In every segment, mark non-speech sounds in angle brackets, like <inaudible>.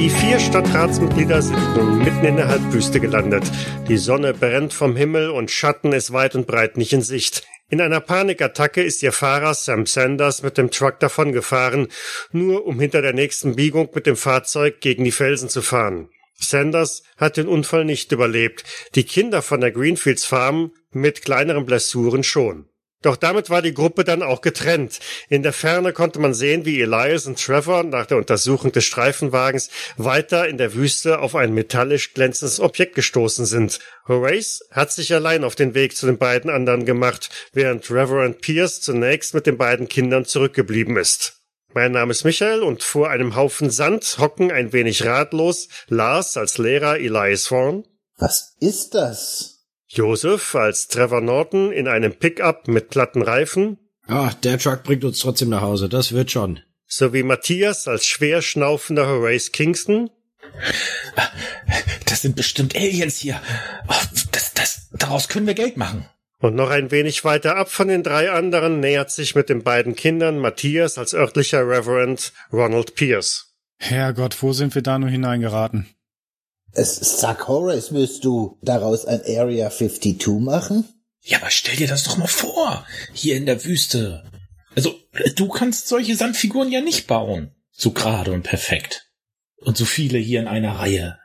Die vier Stadtratsmitglieder sind nun mitten in der Halbwüste gelandet. Die Sonne brennt vom Himmel und Schatten ist weit und breit nicht in Sicht. In einer Panikattacke ist ihr Fahrer Sam Sanders mit dem Truck davongefahren, nur um hinter der nächsten Biegung mit dem Fahrzeug gegen die Felsen zu fahren. Sanders hat den Unfall nicht überlebt, die Kinder von der Greenfields Farm mit kleineren Blessuren schon. Doch damit war die Gruppe dann auch getrennt. In der Ferne konnte man sehen, wie Elias und Trevor nach der Untersuchung des Streifenwagens weiter in der Wüste auf ein metallisch glänzendes Objekt gestoßen sind. Horace hat sich allein auf den Weg zu den beiden anderen gemacht, während Reverend Pierce zunächst mit den beiden Kindern zurückgeblieben ist. Mein Name ist Michael und vor einem Haufen Sand hocken ein wenig ratlos Lars als Lehrer Elias Thorne. Was ist das? Joseph als Trevor Norton in einem Pickup mit platten Reifen. Ah, der Truck bringt uns trotzdem nach Hause, das wird schon. Sowie Matthias als schwer schnaufender Horace Kingston. Das sind bestimmt Aliens hier. Oh, das, das, daraus können wir Geld machen. Und noch ein wenig weiter ab von den drei anderen nähert sich mit den beiden Kindern Matthias als örtlicher Reverend Ronald Pierce. Herrgott, wo sind wir da nur hineingeraten? Es, sag Horace, willst du daraus ein Area 52 machen? Ja, aber stell dir das doch mal vor. Hier in der Wüste. Also, du kannst solche Sandfiguren ja nicht bauen. So gerade und perfekt. Und so viele hier in einer Reihe.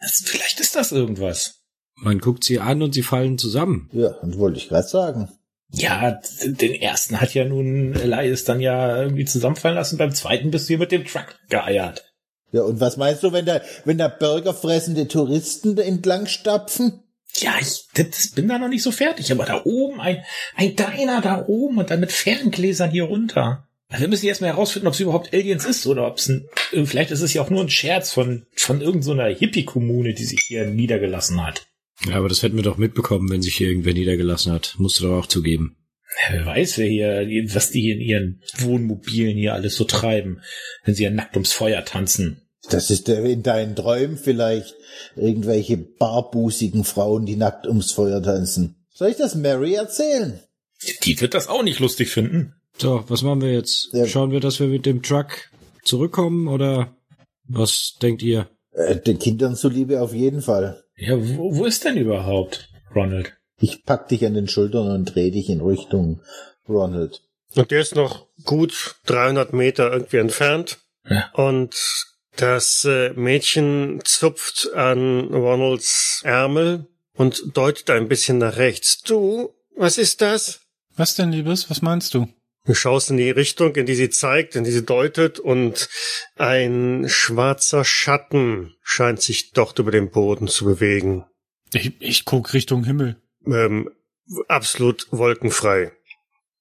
Das, vielleicht ist das irgendwas. Man guckt sie an und sie fallen zusammen. Ja, und wollte ich gerade sagen. Ja, den ersten hat ja nun Elias dann ja irgendwie zusammenfallen lassen. Beim zweiten bist du hier mit dem Truck geeiert. Ja, und was meinst du, wenn da, wenn da burgerfressende Touristen entlang stapfen? Ja, ich das bin da noch nicht so fertig, aber da oben, ein, ein Diner da oben und dann mit Ferngläsern hier runter. Also wir müssen jetzt mal herausfinden, ob es überhaupt Aliens ist oder ob es ein, vielleicht ist es ja auch nur ein Scherz von, von irgendeiner so Hippie-Kommune, die sich hier niedergelassen hat. Ja, aber das hätten wir doch mitbekommen, wenn sich hier irgendwer niedergelassen hat. Musst du doch auch zugeben. Ja, wer weiß, wer hier, was die hier in ihren Wohnmobilen hier alles so treiben, wenn sie ja nackt ums Feuer tanzen. Das ist in deinen Träumen vielleicht irgendwelche barbusigen Frauen, die nackt ums Feuer tanzen. Soll ich das Mary erzählen? Die wird das auch nicht lustig finden. So, was machen wir jetzt? Ja. Schauen wir, dass wir mit dem Truck zurückkommen oder was denkt ihr? Äh, den Kindern zuliebe auf jeden Fall. Ja, wo, wo ist denn überhaupt Ronald? Ich pack dich an den Schultern und dreh dich in Richtung Ronald. Und der ist noch gut 300 Meter irgendwie entfernt. Ja. Und das äh, Mädchen zupft an Ronalds Ärmel und deutet ein bisschen nach rechts. Du, was ist das? Was denn, Liebes? Was meinst du? Du schaust in die Richtung, in die sie zeigt, in die sie deutet, und ein schwarzer Schatten scheint sich dort über den Boden zu bewegen. Ich, ich guck Richtung Himmel. Ähm, absolut wolkenfrei.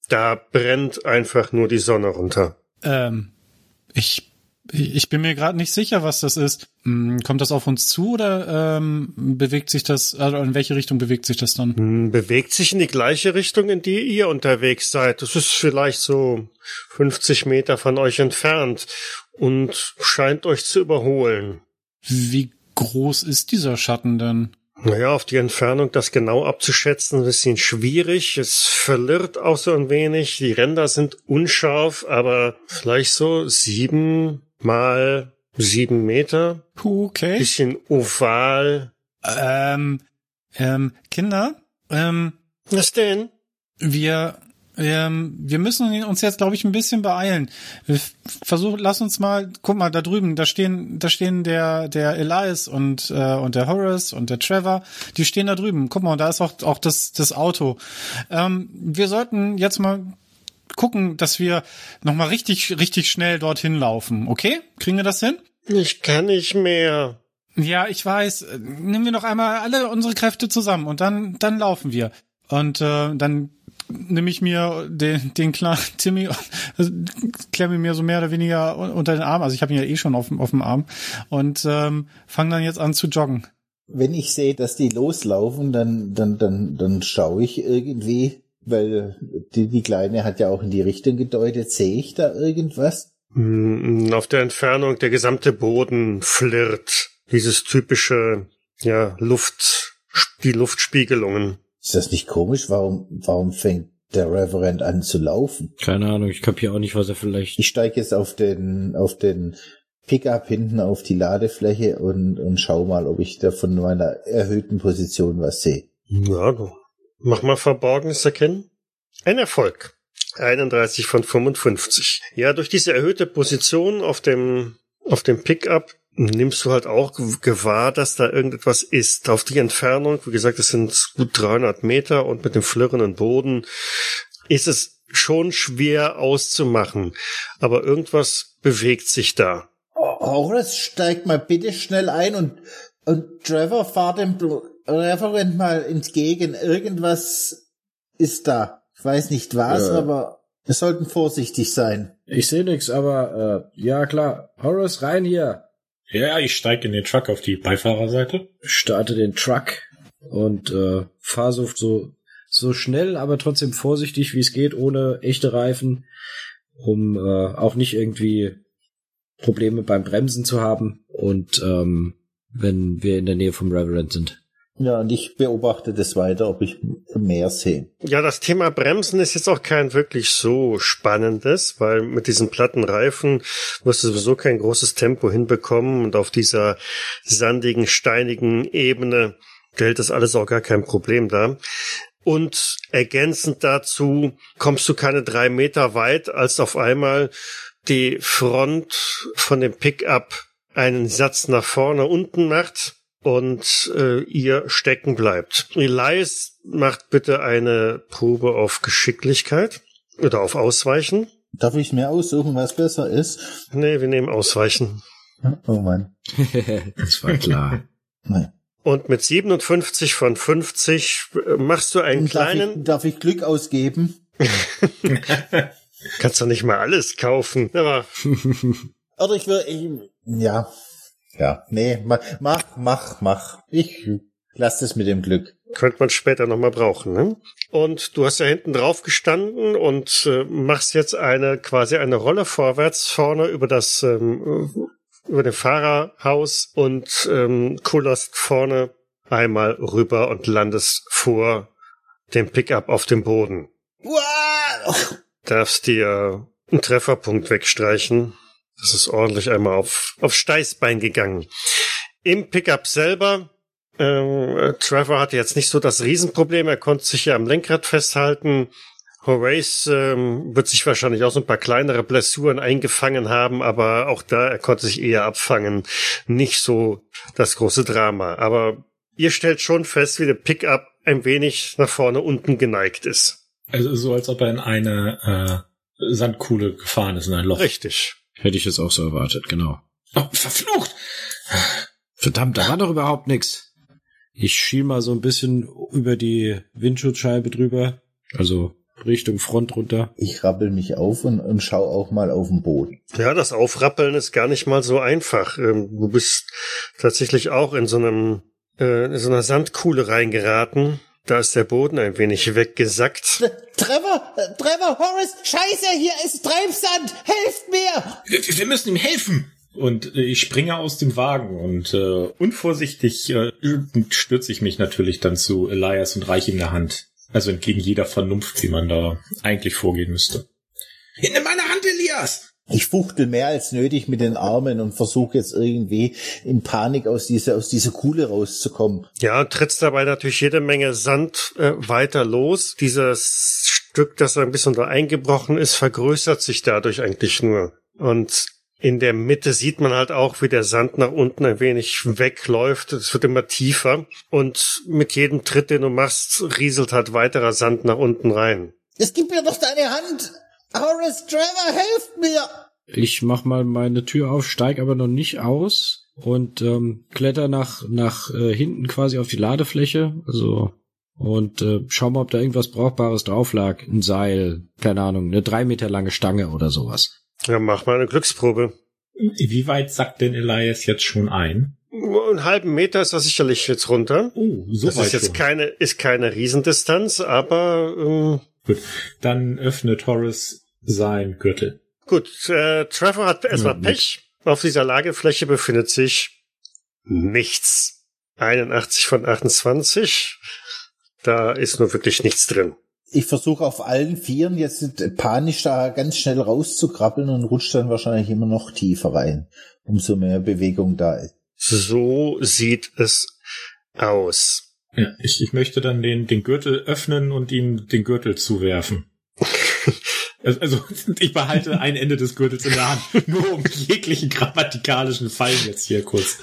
Da brennt einfach nur die Sonne runter. Ähm, ich ich bin mir gerade nicht sicher, was das ist. Hm, kommt das auf uns zu oder ähm, bewegt sich das, also in welche Richtung bewegt sich das dann? Hm, bewegt sich in die gleiche Richtung, in die ihr unterwegs seid. Das ist vielleicht so 50 Meter von euch entfernt und scheint euch zu überholen. Wie groß ist dieser Schatten denn? Naja, auf die Entfernung das genau abzuschätzen, ist ein bisschen schwierig. Es verlirrt auch so ein wenig. Die Ränder sind unscharf, aber vielleicht so sieben mal sieben Meter. Okay. Bisschen oval. Ähm, ähm, Kinder, ähm. Was denn? Wir, ähm, wir müssen uns jetzt, glaube ich, ein bisschen beeilen. Versuch, lass uns mal, guck mal, da drüben, da stehen, da stehen der, der Elias und, äh, und der Horace und der Trevor, die stehen da drüben. Guck mal, da ist auch, auch das, das Auto. Ähm, wir sollten jetzt mal gucken, dass wir nochmal richtig, richtig schnell dorthin laufen. Okay? Kriegen wir das hin? Ich kann nicht mehr. Ja, ich weiß. Nehmen wir noch einmal alle unsere Kräfte zusammen und dann, dann laufen wir. Und äh, dann nehme ich mir den, den kleinen Timmy, klemme mir so mehr oder weniger unter den Arm. Also ich habe ihn ja eh schon auf, auf dem Arm und ähm, fange dann jetzt an zu joggen. Wenn ich sehe, dass die loslaufen, dann, dann, dann, dann schaue ich irgendwie weil die, die Kleine hat ja auch in die Richtung gedeutet. Sehe ich da irgendwas? Hm, auf der Entfernung der gesamte Boden flirrt. Dieses typische, ja, Luft, die Luftspiegelungen. Ist das nicht komisch? Warum, warum fängt der Reverend an zu laufen? Keine Ahnung, ich kapiere auch nicht, was er vielleicht. Ich steige jetzt auf den, auf den Pickup hinten auf die Ladefläche und, und schau mal, ob ich da von meiner erhöhten Position was sehe. Ja, du. Mach mal Verborgenes erkennen. Ein Erfolg. 31 von 55. Ja, durch diese erhöhte Position auf dem, auf dem Pickup nimmst du halt auch gewahr, dass da irgendetwas ist. Auf die Entfernung, wie gesagt, es sind gut 300 Meter und mit dem flirrenden Boden ist es schon schwer auszumachen. Aber irgendwas bewegt sich da. Horace, steig mal bitte schnell ein und, und Trevor, fahr dem Referent mal entgegen. Irgendwas ist da. Ich weiß nicht was, ja. aber wir sollten vorsichtig sein. Ich sehe nix, aber äh, ja klar. Horace, rein hier. Ja, ich steige in den Truck auf die Beifahrerseite. Starte den Truck und äh, fahre so, so, so schnell, aber trotzdem vorsichtig, wie es geht, ohne echte Reifen, um äh, auch nicht irgendwie Probleme beim Bremsen zu haben und ähm, wenn wir in der Nähe vom Reverend sind. Ja, und ich beobachte das weiter, ob ich mehr sehe. Ja, das Thema Bremsen ist jetzt auch kein wirklich so spannendes, weil mit diesen platten Reifen wirst du sowieso kein großes Tempo hinbekommen und auf dieser sandigen, steinigen Ebene stellt das alles auch gar kein Problem dar. Und ergänzend dazu kommst du keine drei Meter weit, als auf einmal die Front von dem Pickup einen Satz nach vorne unten macht und äh, ihr stecken bleibt. Elias macht bitte eine Probe auf Geschicklichkeit oder auf Ausweichen. Darf ich mir aussuchen, was besser ist? Nee, wir nehmen Ausweichen. Oh Mann. <laughs> das war klar. Nein. Und mit 57 von 50 äh, machst du einen darf kleinen. Ich, darf ich Glück ausgeben? <laughs> Kannst doch nicht mal alles kaufen. Aber <laughs> Oder ich will, ich, ja, ja, nee, mach, mach, mach, mach. Ich lass das mit dem Glück. Könnte man später nochmal brauchen, ne? Und du hast ja hinten drauf gestanden und äh, machst jetzt eine quasi eine Rolle vorwärts vorne über das ähm, über dem Fahrerhaus und ähm, kullerst vorne einmal rüber und landest vor dem Pickup auf dem Boden. Wow! Darfst dir einen Trefferpunkt wegstreichen. Das ist ordentlich einmal auf, auf Steißbein gegangen. Im Pickup selber, äh, Trevor hatte jetzt nicht so das Riesenproblem, er konnte sich ja am Lenkrad festhalten. Horace ähm, wird sich wahrscheinlich auch so ein paar kleinere Blessuren eingefangen haben, aber auch da, er konnte sich eher abfangen. Nicht so das große Drama. Aber ihr stellt schon fest, wie der Pickup ein wenig nach vorne unten geneigt ist. Also so, als ob er in eine äh, Sandkuhle gefahren ist, in ein Loch. Richtig. Hätte ich es auch so erwartet, genau. Oh, verflucht! Verdammt, da war doch überhaupt nix. Ich schiel mal so ein bisschen über die Windschutzscheibe drüber, also Richtung Front runter. Ich rappel mich auf und, und schau auch mal auf den Boden. Ja, das Aufrappeln ist gar nicht mal so einfach. Ähm, du bist tatsächlich auch in so einem äh, in so einer Sandkuhle reingeraten. Da ist der Boden ein wenig weggesackt. Trevor, Trevor, Horace, Scheiße, hier ist Treibsand, helft mir! Wir, wir müssen ihm helfen! Und äh, ich springe aus dem Wagen und äh, unvorsichtig äh, stürze ich mich natürlich dann zu Elias und reiche ihm eine Hand. Also entgegen jeder Vernunft, wie man da eigentlich vorgehen müsste. Nimm meine Hand, Elias! Ich fuchtel mehr als nötig mit den Armen und versuche jetzt irgendwie in Panik aus dieser, aus dieser Kuhle rauszukommen. Ja, trittst dabei natürlich jede Menge Sand äh, weiter los. Dieses Stück, das ein bisschen da eingebrochen ist, vergrößert sich dadurch eigentlich nur. Und in der Mitte sieht man halt auch, wie der Sand nach unten ein wenig wegläuft. Es wird immer tiefer. Und mit jedem Tritt, den du machst, rieselt halt weiterer Sand nach unten rein. Es gibt mir doch deine Hand! Horace Trevor, helft mir! Ich mach mal meine Tür auf, steig aber noch nicht aus und ähm, kletter nach nach äh, hinten quasi auf die Ladefläche, also und äh, schau mal, ob da irgendwas Brauchbares drauf lag. Ein Seil, keine Ahnung, eine drei Meter lange Stange oder sowas. Ja, mach mal eine Glücksprobe. Wie weit sackt denn Elias jetzt schon ein? Einen halben Meter ist er sicherlich jetzt runter. Oh, so das weit ist jetzt schon. keine, ist keine Riesendistanz, aber ähm, Gut, dann öffnet Horace sein Gürtel. Gut, äh, Trevor hat erstmal Ja, Pech. Auf dieser Lagefläche befindet sich nichts. 81 von 28. Da ist nur wirklich nichts drin. ich versuche auf allen Vieren jetzt panisch da ganz schnell rauszukrabbeln und rutscht dann wahrscheinlich immer noch tiefer rein, umso mehr Bewegung da ist. So sieht es aus. Ja, ich, ich möchte dann den, den Gürtel öffnen und ihm den Gürtel zuwerfen. <laughs> Also, also ich behalte ein Ende des Gürtels in der Hand, <laughs> nur um jeglichen grammatikalischen Fallen jetzt hier kurz.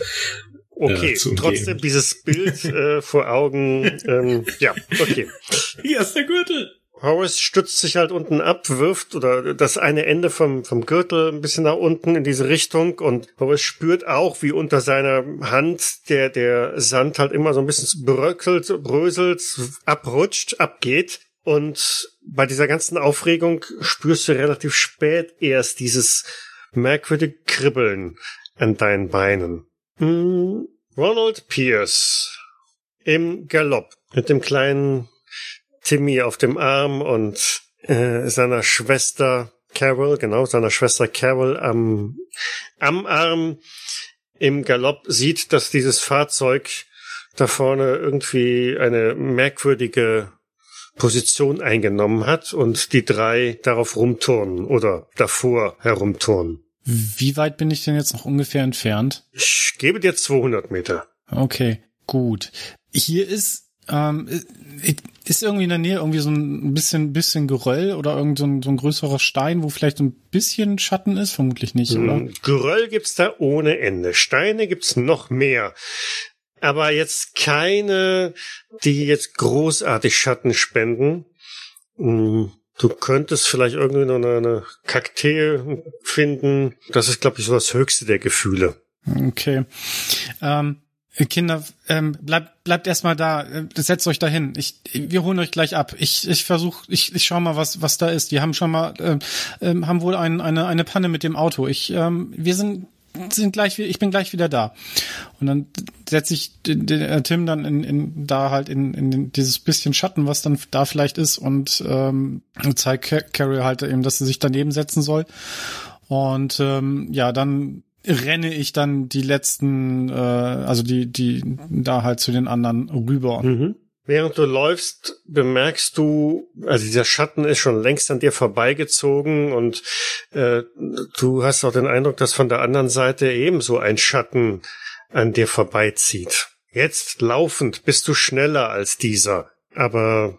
Okay, äh, trotzdem dieses Bild äh, vor Augen. Ähm, ja, okay. <laughs> Hier ist der Gürtel. Horace stützt sich halt unten ab, wirft oder das eine Ende vom, vom Gürtel ein bisschen nach unten in diese Richtung und Horace spürt auch, wie unter seiner Hand der, der Sand halt immer so ein bisschen bröckelt, bröselt, abrutscht, abgeht. Und bei dieser ganzen Aufregung spürst du relativ spät erst dieses merkwürdige Kribbeln an deinen Beinen. Hm, Ronald Pierce im Galopp mit dem kleinen Timmy auf dem Arm und äh, seiner Schwester Carol, genau, seiner Schwester Carol am, am Arm im Galopp sieht, dass dieses Fahrzeug da vorne irgendwie eine merkwürdige Position eingenommen hat und die drei darauf rumturnen oder davor herumturnen. Wie weit bin ich denn jetzt noch ungefähr entfernt? Ich gebe dir 200 Meter. Okay, gut. Hier ist ähm, ist irgendwie in der Nähe irgendwie so ein bisschen bisschen Geröll oder irgend so ein, so ein größerer Stein, wo vielleicht ein bisschen Schatten ist? Vermutlich nicht, oder? Hm, Geröll gibt's da ohne Ende. Steine gibt's noch mehr. Aber jetzt keine, die jetzt großartig Schatten spenden. Hm, Du könntest vielleicht irgendwie noch eine, eine Kakteen finden. Das ist, glaube ich, so das höchste der Gefühle. Okay. Ähm, Kinder, ähm, bleibt bleibt erstmal da, äh, setzt euch dahin. Ich, wir holen euch gleich ab. Ich, ich versuche, ich, ich schau mal, was was da ist. Die haben schon mal, ähm, ähm, haben wohl ein, eine eine Panne mit dem Auto. Ich, ähm, wir sind sind gleich, ich bin gleich wieder da. Und dann setze ich den, den, äh, Tim dann in, in da halt in, in dieses bisschen Schatten, was dann da vielleicht ist, und ähm, zeige Carrie halt eben, dass sie sich daneben setzen soll. Und ähm, ja, dann renne ich dann die letzten, äh, also die, die da halt zu den anderen rüber. Mhm. Während du läufst, bemerkst du, also dieser Schatten ist schon längst an dir vorbeigezogen und äh, du hast auch den Eindruck, dass von der anderen Seite ebenso ein Schatten an dir vorbeizieht. Jetzt laufend bist du schneller als dieser, aber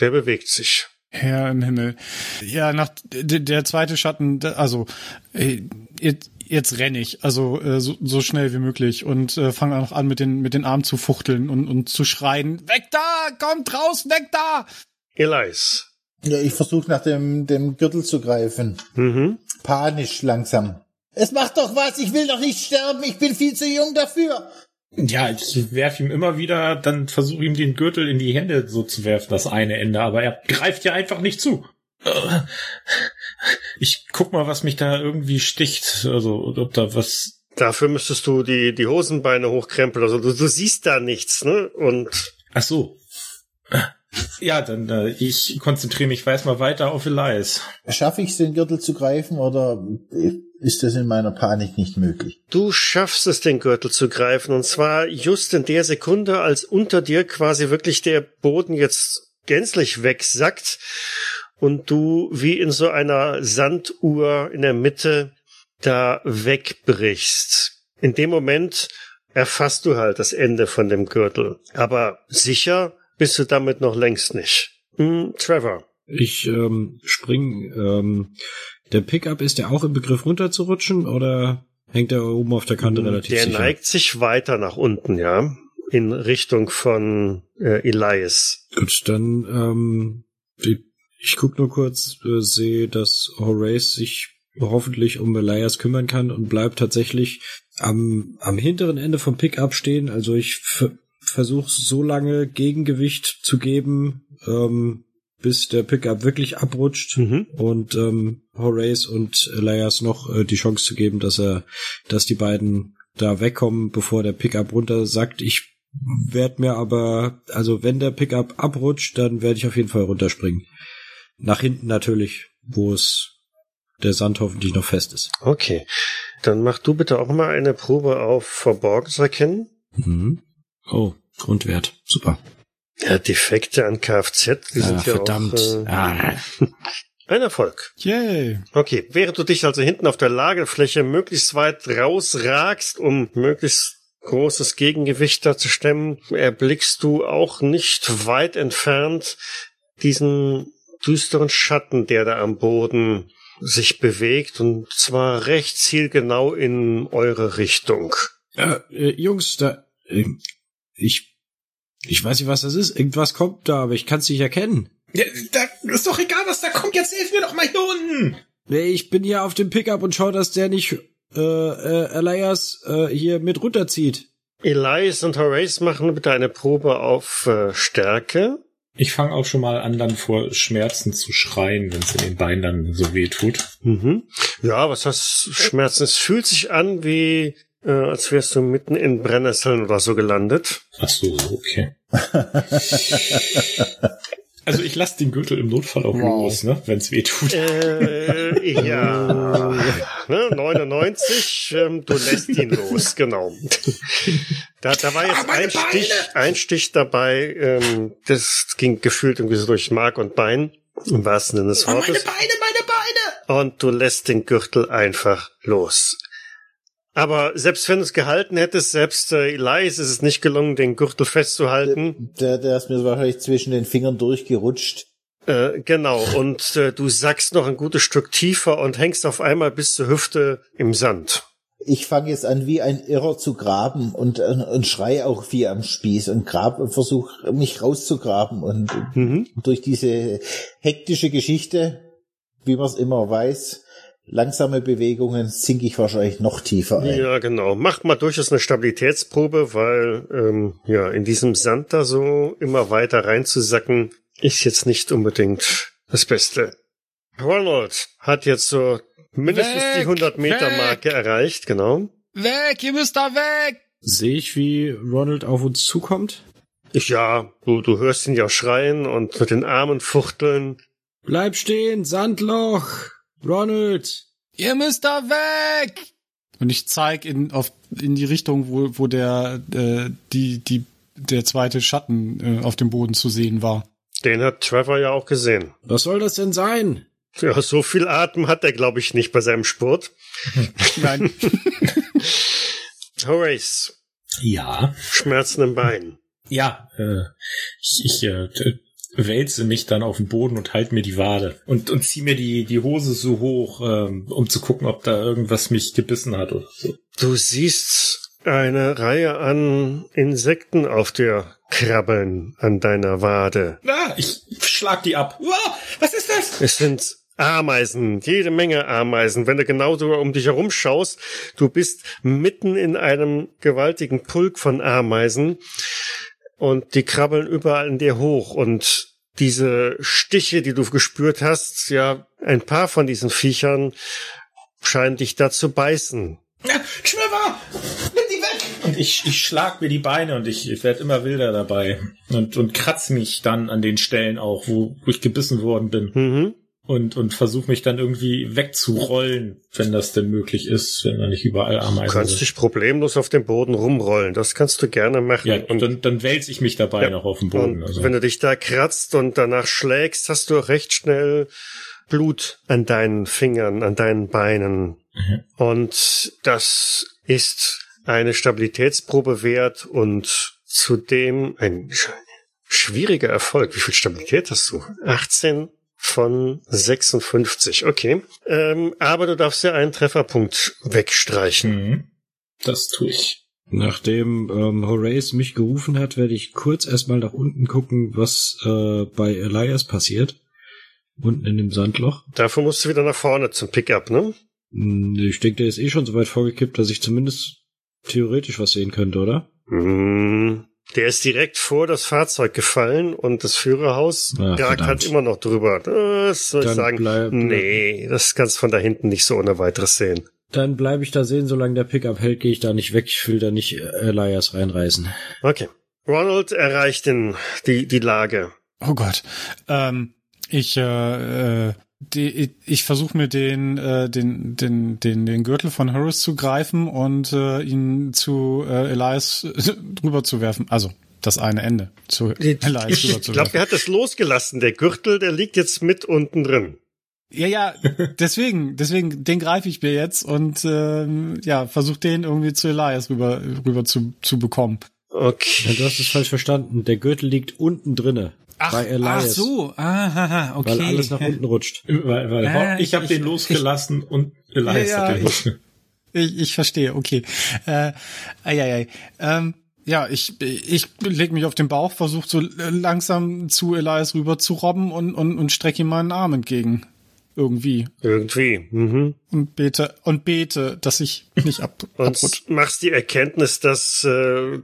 der bewegt sich. Herr im Himmel. Ja, nach der, zweite Schatten, also äh, jetzt, renne ich, also äh, so, so schnell wie möglich und äh, fange auch an mit den mit den Armen zu fuchteln und und zu schreien: Weg da, kommt raus, weg da! Elias. Ja, ich versuche nach dem, dem Gürtel zu greifen. Mhm. Panisch langsam. Es macht doch was, ich will doch nicht sterben, ich bin viel zu jung dafür. Ja, ich werfe ihm immer wieder, dann versuche ihm den Gürtel in die Hände so zu werfen, das eine Ende, aber er greift ja einfach nicht zu. <laughs> Ich guck mal, was mich da irgendwie sticht, also ob da was. Dafür müsstest du die, die Hosenbeine hochkrempeln. Also du, du siehst da nichts, ne? Und Ach so. Ja, dann äh, ich konzentriere mich weiß mal weiter auf Elias. Schaffe ich es, den Gürtel zu greifen oder ist das in meiner Panik nicht möglich? du schaffst es, den Gürtel zu greifen. Und zwar just in der Sekunde, als unter dir quasi wirklich der Boden jetzt gänzlich wegsackt und du wie in so einer Sanduhr in der Mitte da wegbrichst. In dem Moment erfasst du halt das Ende von dem Gürtel. Aber sicher bist du damit noch längst nicht. Hm, Trevor. Ich ähm, spring. Ähm, der Pickup ist der auch im Begriff runterzurutschen oder hängt er oben auf der Kante relativ Der sicher? neigt sich weiter nach unten, ja. In Richtung von äh, Elias. Gut, dann ähm, ich, ich guck nur kurz, äh, sehe, dass Horace sich hoffentlich um Elias kümmern kann und bleibt tatsächlich am, am hinteren Ende vom Pickup stehen. Also ich versuche so lange Gegengewicht zu geben, ähm, bis der Pickup wirklich abrutscht Mhm. und ähm, Horace und Elias noch äh, die Chance zu geben, dass er, dass die beiden da wegkommen, bevor der Pickup runtersackt. Ich werde mir aber, also wenn der Pickup abrutscht, dann werde ich auf jeden Fall runterspringen. Nach hinten natürlich, wo es der Sand hoffentlich noch fest ist. Okay. Dann mach du bitte auch mal eine Probe auf Verborgenes erkennen. Mhm. Oh, Grundwert. Super. Ja, Defekte an Kfz, die Ja, sind ja verdammt. auch äh, Ah, <laughs> ein Erfolg. Yay. Okay, während du dich also hinten auf der Lagerfläche möglichst weit rausragst, um möglichst großes Gegengewicht da zu stemmen, erblickst du auch nicht weit entfernt diesen düsteren Schatten, der da am Boden sich bewegt und zwar recht zielgenau in eure Richtung. äh, äh, Jungs, da, äh, ich, ich weiß nicht, was das ist. Irgendwas kommt da, aber ich kann es nicht erkennen. Ja, da ist doch egal, was da kommt. Jetzt helf mir doch mal hier unten. Nee, ich bin hier auf dem Pickup und schau, dass der nicht äh, äh, Elias äh, hier mit runterzieht. Elias und Horace machen bitte eine Probe auf äh, Stärke. Ich fange auch schon mal an, dann vor Schmerzen zu schreien, wenn es in den Beinen dann so weh tut. Mhm. Ja, was heißt Schmerzen? Es fühlt sich an wie, äh, als wärst du mitten in Brennnesseln oder so gelandet. Ach so, okay. <laughs> Also ich lasse den Gürtel im Notfall auch Wow. los, ne, wenn es weh tut. Äh, <laughs> ja. ne, 99, ähm, du lässt ihn los, genau. Da, da war jetzt Ah, meine ein Stich, ein Stich dabei, ähm, das ging gefühlt irgendwie so durch Mark und Bein, im wahrsten Sinne des Ah, meine Wortes. Beine, meine Beine! Und du lässt den Gürtel einfach los. Aber selbst wenn du es gehalten hättest, selbst äh, Elias ist es nicht gelungen, den Gürtel festzuhalten. Der, der ist mir wahrscheinlich zwischen den Fingern durchgerutscht. Äh, genau, und äh, du sackst noch ein gutes Stück tiefer und hängst auf einmal bis zur Hüfte im Sand. Ich fange jetzt an, wie ein Irrer zu graben und, und, und schrei auch wie am Spieß und grab und versuche mich rauszugraben und Mhm. durch diese hektische Geschichte, wie man es immer weiß, langsame Bewegungen sinke ich wahrscheinlich noch tiefer ein. Ja, genau. Macht mal durchaus eine Stabilitätsprobe, weil ähm, ja in diesem Sand da so immer weiter reinzusacken, ist jetzt nicht unbedingt das Beste. Ronald hat jetzt so mindestens Weg, die 100 Meter weg. Marke erreicht, genau. Weg, ihr müsst da weg! Sehe ich, wie Ronald auf uns zukommt? Ja, du, du hörst ihn ja schreien und mit den Armen fuchteln. Bleib stehen, Sandloch! Ronald! Ihr müsst da weg! Und ich zeig in, auf, in die Richtung, wo, wo der, äh, die, die, der zweite Schatten äh, auf dem Boden zu sehen war. Den hat Trevor ja auch gesehen. Was soll das denn sein? Ja, so viel Atem hat er, glaube ich, nicht bei seinem Sport. <laughs> Nein. <laughs> Horace, Ja. Schmerzen im Bein. Ja, äh, ich, ich äh, wälze mich dann auf den Boden und halte mir die Wade und, und zieh mir die, die Hose so hoch, ähm, um zu gucken, ob da irgendwas mich gebissen hat oder so. Du siehst eine Reihe an Insekten auf dir krabbeln an deiner Wade. Ah, ich schlag die ab. Wow, was ist das? Es sind Ameisen, jede Menge Ameisen. Wenn du genau so um dich herum schaust, du bist mitten in einem gewaltigen Pulk von Ameisen und die krabbeln überall in dir hoch und diese Stiche, die du gespürt hast, ja, ein paar von diesen Viechern scheinen dich da zu beißen. Ja, Trevor, nimm die weg! Und ich, ich schlag mir die Beine und ich, ich werde immer wilder dabei und, und kratz mich dann an den Stellen auch, wo, wo ich gebissen worden bin. Mhm. Und, und versuche mich dann irgendwie wegzurollen, wenn das denn möglich ist, wenn da nicht überall Du Ameisen kannst sind. dich problemlos auf dem Boden rumrollen. Das kannst du gerne machen. Ja, und dann, dann wälze ich mich dabei Ja, noch auf den Boden. Und Also. wenn du dich da kratzt und danach schlägst, hast du recht schnell Blut an deinen Fingern, an deinen Beinen. Mhm. Und das ist eine Stabilitätsprobe wert und zudem ein sch- schwieriger Erfolg. Wie viel Stabilität hast du? 18 von 56. Okay. Ähm, aber du darfst ja einen Trefferpunkt wegstreichen. Mhm. Das tue ich. Nachdem ähm, Horace mich gerufen hat, werde ich kurz erstmal nach unten gucken, was äh, bei Elias passiert. Unten in dem Sandloch. Dafür musst du wieder nach vorne zum Pickup, ne? Hm, Ich denke, der ist eh schon so weit vorgekippt, dass ich zumindest theoretisch was sehen könnte, oder? Hm, Der ist direkt vor das Fahrzeug gefallen und das Führerhaus Ach, ragt halt immer noch drüber. Das soll ich Dann sagen. bleib- nee, das kannst du von da hinten nicht so ohne weiteres sehen. Dann bleibe ich da sehen, solange der Pickup hält, gehe ich da nicht weg. Ich will da nicht äh, Elias reinreißen. Okay. Ronald erreicht den, die, die Lage. Oh Gott. Ähm, ich, äh, äh, die, ich, ich versuche mir den, äh, den, den, den, den Gürtel von Horus zu greifen und äh, ihn zu äh, Elias <laughs> drüber zu werfen. Also das eine Ende zu Elias Ich glaube, er hat es losgelassen. Der Gürtel, der liegt jetzt mit unten drin. Ja, ja, deswegen, deswegen, den greife ich mir jetzt und ähm, ja, versuche den irgendwie zu Elias rüber, rüber zu, zu bekommen. Okay. Ja, du hast es falsch verstanden. Der Gürtel liegt unten drinne. Ach, bei Elias. ach so, <laughs> aha, okay. Weil alles nach unten rutscht. Weil, weil ah, ich habe den losgelassen ich, und Elias ja, hat den losgelassen. Ich, ich verstehe, okay. Äh, ei, ei, ei. Ähm, ja, ich, ich leg mich auf den Bauch, versuche so langsam zu Elias rüber zu robben und, und, und strecke ihm meinen Arm entgegen. Irgendwie. Irgendwie. Mhm. Und bete, und bete, dass ich nicht ab, und machst die Erkenntnis, dass äh,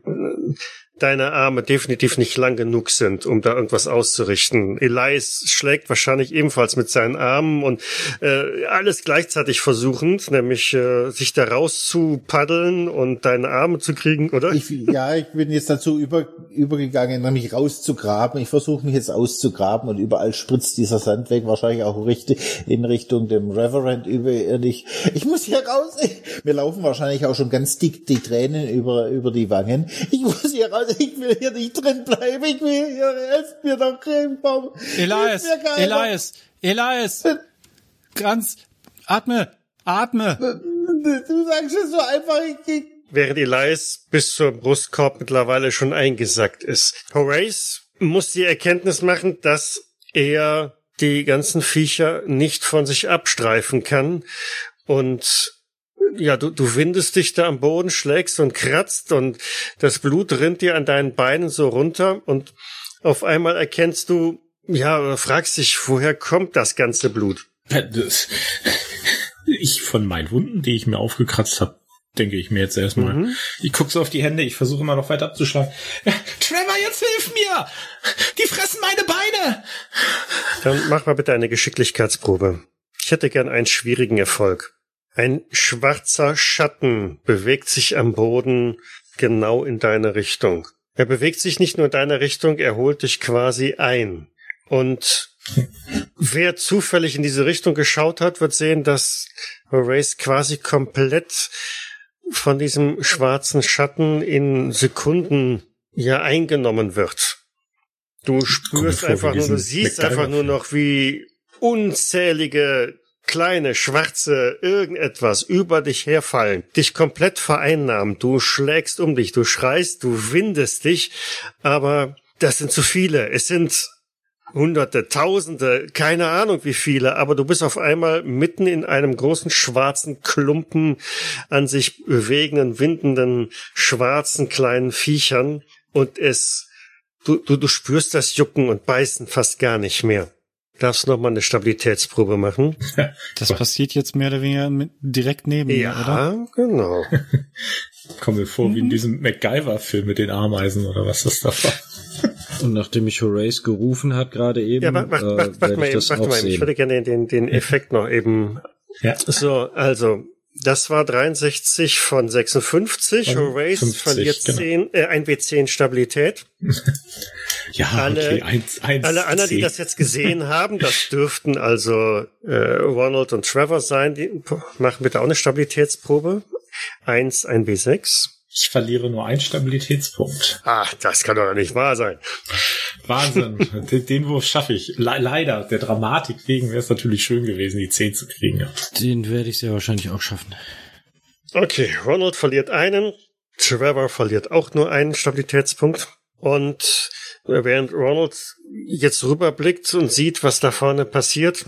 deine Arme definitiv nicht lang genug sind, um da irgendwas auszurichten. Elias schlägt wahrscheinlich ebenfalls mit seinen Armen und äh, alles gleichzeitig versuchend, nämlich äh, sich da raus zu paddeln und deine Arme zu kriegen, oder? Ich, ja, ich bin jetzt dazu über, übergegangen, nämlich rauszugraben. Ich versuche mich jetzt auszugraben und überall spritzt dieser Sand weg, wahrscheinlich auch richtig in Richtung dem Reverend überirdisch. Ich muss hier raus. <laughs> Mir laufen wahrscheinlich auch schon ganz dick die Tränen über, über die Wangen. Ich muss hier raus ich will hier nicht drin bleiben, ich will hier, helft mir doch, Crembaum. Elias, Elias, Elias, ganz, atme, atme. Du sagst es so einfach, ich, Während Elias bis zur Brustkorb mittlerweile schon eingesackt ist. Horace muss die Erkenntnis machen, dass er die ganzen Viecher nicht von sich abstreifen kann und ja, du, du windest dich da am Boden, schlägst und kratzt und das Blut rinnt dir an deinen Beinen so runter und auf einmal erkennst du, ja, fragst dich, woher kommt das ganze Blut? Das, ich von meinen Wunden, die ich mir aufgekratzt habe, denke ich mir jetzt erstmal. Mhm. Ich gucke so auf die Hände, ich versuche immer noch weiter abzuschlagen. Trevor, jetzt hilf mir! Die fressen meine Beine! Dann mach mal bitte eine Geschicklichkeitsprobe. Ich hätte gern einen schwierigen Erfolg. Ein schwarzer Schatten bewegt sich am Boden genau in deine Richtung. Er bewegt sich nicht nur in deine Richtung, er holt dich quasi ein. Und wer zufällig in diese Richtung geschaut hat, wird sehen, dass Horace quasi komplett von diesem schwarzen Schatten in Sekunden ja eingenommen wird. Du spürst einfach nur, du siehst einfach nur noch, wie unzählige kleine, schwarze irgendetwas über dich herfallen, dich komplett vereinnahmen, du schlägst um dich, du schreist, du windest dich, aber das sind zu viele. Es sind Hunderte, Tausende, keine Ahnung wie viele, aber du bist auf einmal mitten in einem großen schwarzen Klumpen an sich bewegenden, windenden, schwarzen kleinen Viechern und es, du, du, du spürst das Jucken und Beißen fast gar nicht mehr darfst noch mal eine Stabilitätsprobe machen. <laughs> Das passiert jetzt mehr oder weniger mit, direkt neben ja, mir, oder? Ja, genau. <laughs> Kommen wir vor mhm. wie in mhm. diesem MacGyver-Film mit den Ameisen oder was das da <laughs> war. Und nachdem mich Horace gerufen hat gerade eben, ja, warte, warte, warte, warte mal, eben, warte mal eben. Ich würde gerne den, den Effekt noch eben. Ja. So, also das war 63 von 56. Von Horace 50, verliert genau. 10, äh, 1W10 Stabilität. <laughs> ja, alle, okay, 1, 1, alle anderen, die das jetzt gesehen haben, das <laughs> dürften also äh, Ronald und Trevor sein. Die machen bitte auch eine Stabilitätsprobe. 1, 1W6. Ich verliere nur einen Stabilitätspunkt. Ach, das kann doch nicht wahr sein. Wahnsinn. <laughs> den, den Wurf schaffe ich. Le leider, der Dramatik wegen wäre es natürlich schön gewesen, die 10 zu kriegen. Den werde ich sehr wahrscheinlich auch schaffen. Okay, Ronald verliert einen. Trevor verliert auch nur einen Stabilitätspunkt. Und während Ronald jetzt rüberblickt und sieht, was da vorne passiert,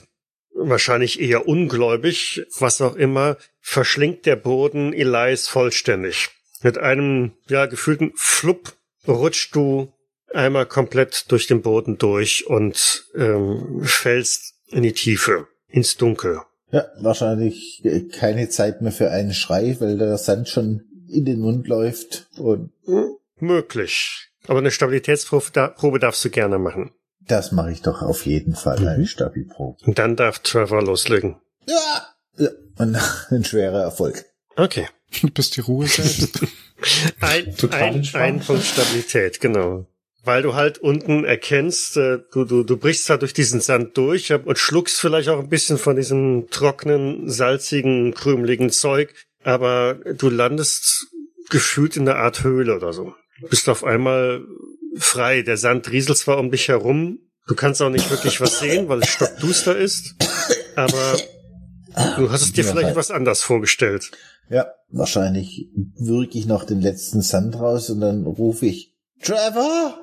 wahrscheinlich eher ungläubig, was auch immer, verschlingt der Boden Elias vollständig. Mit einem, ja, gefühlten Flupp rutscht du einmal komplett durch den Boden durch und ähm, fällst in die Tiefe, ins Dunkel. Ja, wahrscheinlich keine Zeit mehr für einen Schrei, weil der Sand schon in den Mund läuft und hm, möglich. Aber eine Stabilitätsprobe darfst du gerne machen. Das mache ich doch auf jeden Fall, mhm. eine Stabilprobe. Und dann darf Trevor loslegen. Ja! ja. Und <laughs> ein schwerer Erfolg. Okay. <laughs> Bis die Ruhe selbst. <laughs> ein, ein, ein Punkt Stabilität, genau weil du halt unten erkennst, äh, du, du, du brichst halt durch diesen Sand durch und schluckst vielleicht auch ein bisschen von diesem trockenen, salzigen, krümeligen Zeug, aber du landest gefühlt in einer Art Höhle oder so. Bist auf einmal frei. Der Sand rieselt zwar um dich herum, du kannst auch nicht wirklich was sehen, weil es stockduster ist, aber du hast es dir vielleicht was anders vorgestellt. Ja, wahrscheinlich würge ich noch den letzten Sand raus und dann rufe ich Trevor?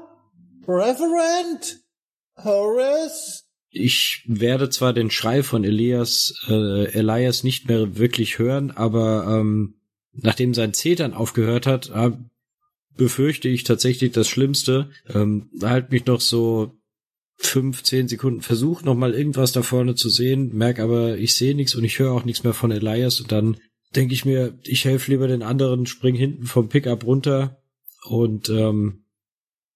Reverend? Horace? Ich werde zwar den Schrei von Elias, äh, Elias nicht mehr wirklich hören, aber ähm, nachdem sein Zetern aufgehört hat, äh, befürchte ich tatsächlich das Schlimmste. Ähm, halt mich noch so fünf, zehn Sekunden. Versucht, noch mal irgendwas da vorne zu sehen, merk aber, ich sehe nichts und ich höre auch nichts mehr von Elias. Und dann denke ich mir, ich helfe lieber den anderen, spring hinten vom Pickup runter. Und ähm,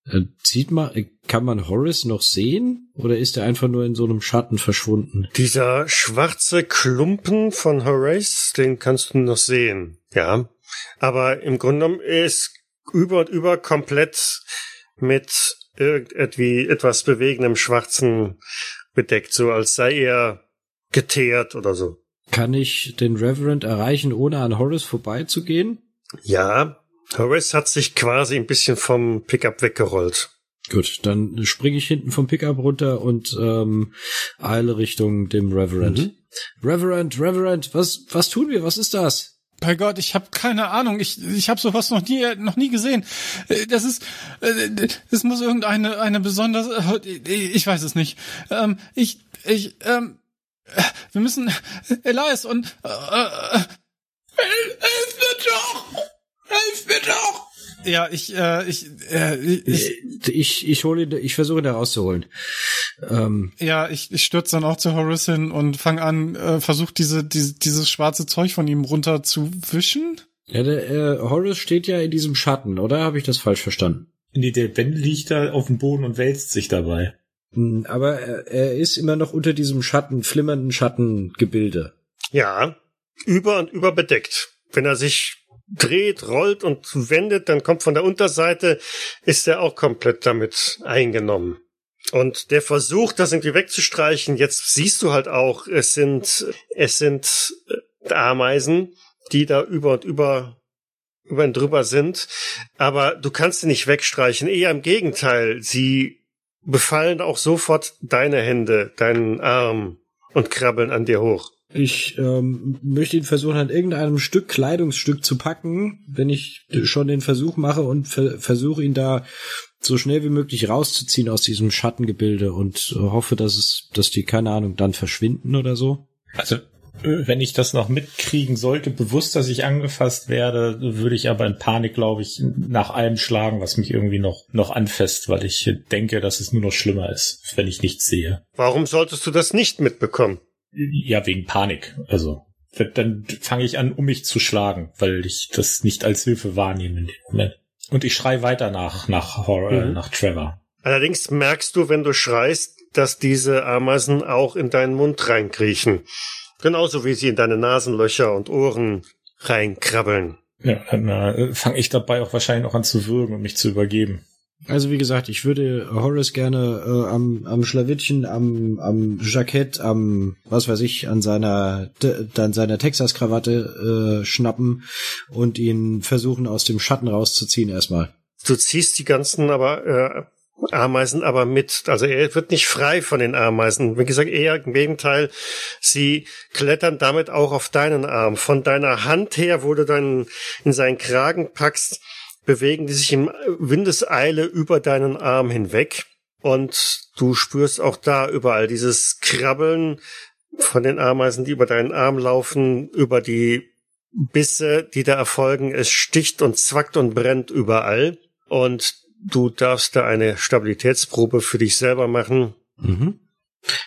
äh, sieht man, kann man Horace noch sehen? Oder ist er einfach nur in so einem Schatten verschwunden? Dieser schwarze Klumpen von Horace, den kannst du noch sehen, ja. Aber im Grunde genommen ist über und über komplett mit irgendwie etwas bewegendem Schwarzen bedeckt, so als sei er geteert oder so. Kann ich den Reverend erreichen, ohne an Horace vorbeizugehen? Ja, Horace hat sich quasi ein bisschen vom Pickup weggerollt. Gut, dann springe ich hinten vom Pickup runter und ähm, eile Richtung dem Reverend. Mhm. Reverend, Reverend, was was tun wir? Was ist das? Bei Gott, ich habe keine Ahnung. Ich ich habe sowas noch nie noch nie gesehen. Äh, das ist äh, das muss irgendeine eine besonders ich weiß es nicht. Ähm, ich ich ähm, wir müssen Elias und äh, äh, Hilf mir doch! Hilf mir doch! Ja, ich, äh, ich, äh, ich, ich, ich hole ihn, ich versuche ihn da rauszuholen. Ähm, ja, ich, ich stürze dann auch zu Horace hin und fange an, äh, versuche diese, diese, dieses schwarze Zeug von ihm runter zu wischen. Ja, der äh, Horace steht ja in diesem Schatten, oder habe ich das falsch verstanden? Nee, der Ben liegt da auf dem Boden und wälzt sich dabei. Hm, aber er, er ist immer noch unter diesem Schatten, flimmernden Schattengebilde. Ja, über und über bedeckt. Wenn er sich dreht, rollt und wendet, dann kommt von der Unterseite, ist er auch komplett damit eingenommen. Und der Versuch, das irgendwie wegzustreichen, jetzt siehst du halt auch, es sind, es sind äh, Ameisen, die da über und über, über und drüber sind. Aber du kannst sie nicht wegstreichen. Eher im Gegenteil. Sie befallen auch sofort deine Hände, deinen Arm und krabbeln an dir hoch. Ich ähm, möchte ihn versuchen, an irgendeinem Stück Kleidungsstück zu packen, wenn ich schon den Versuch mache und ver versuche ihn da so schnell wie möglich rauszuziehen aus diesem Schattengebilde und hoffe, dass es, dass die, keine Ahnung, dann verschwinden oder so. Also, wenn ich das noch mitkriegen sollte, bewusst, dass ich angefasst werde, würde ich aber in Panik, glaube ich, nach allem schlagen, was mich irgendwie noch, noch anfasst, weil ich denke, dass es nur noch schlimmer ist, wenn ich nichts sehe. Warum solltest du das nicht mitbekommen? Ja, wegen Panik. Also, dann fange ich an, um mich zu schlagen, weil ich das nicht als Hilfe wahrnehme in dem Moment. Und ich schrei weiter nach, nach Horror, äh, mhm. nach Trevor. Allerdings merkst du, wenn du schreist, dass diese Ameisen auch in deinen Mund reinkriechen. Genauso wie sie in deine Nasenlöcher und Ohren reinkrabbeln. Ja, dann äh, fange ich dabei auch wahrscheinlich noch an zu würgen und mich zu übergeben. Also wie gesagt, ich würde Horace gerne äh, am, am Schlawittchen, am, am Jackett, am, was weiß ich, an seiner, dann seiner Texas-Krawatte äh, schnappen und ihn versuchen aus dem Schatten rauszuziehen erstmal. Du ziehst die ganzen aber äh, Ameisen aber mit. Also er wird nicht frei von den Ameisen. Wie gesagt, eher im Gegenteil, sie klettern damit auch auf deinen Arm. Von deiner Hand her, wo du dann in seinen Kragen packst, bewegen die sich in Windeseile über deinen Arm hinweg und du spürst auch da überall dieses Krabbeln von den Ameisen, die über deinen Arm laufen, über die Bisse, die da erfolgen. Es sticht und zwackt und brennt überall und du darfst da eine Stabilitätsprobe für dich selber machen. Mhm.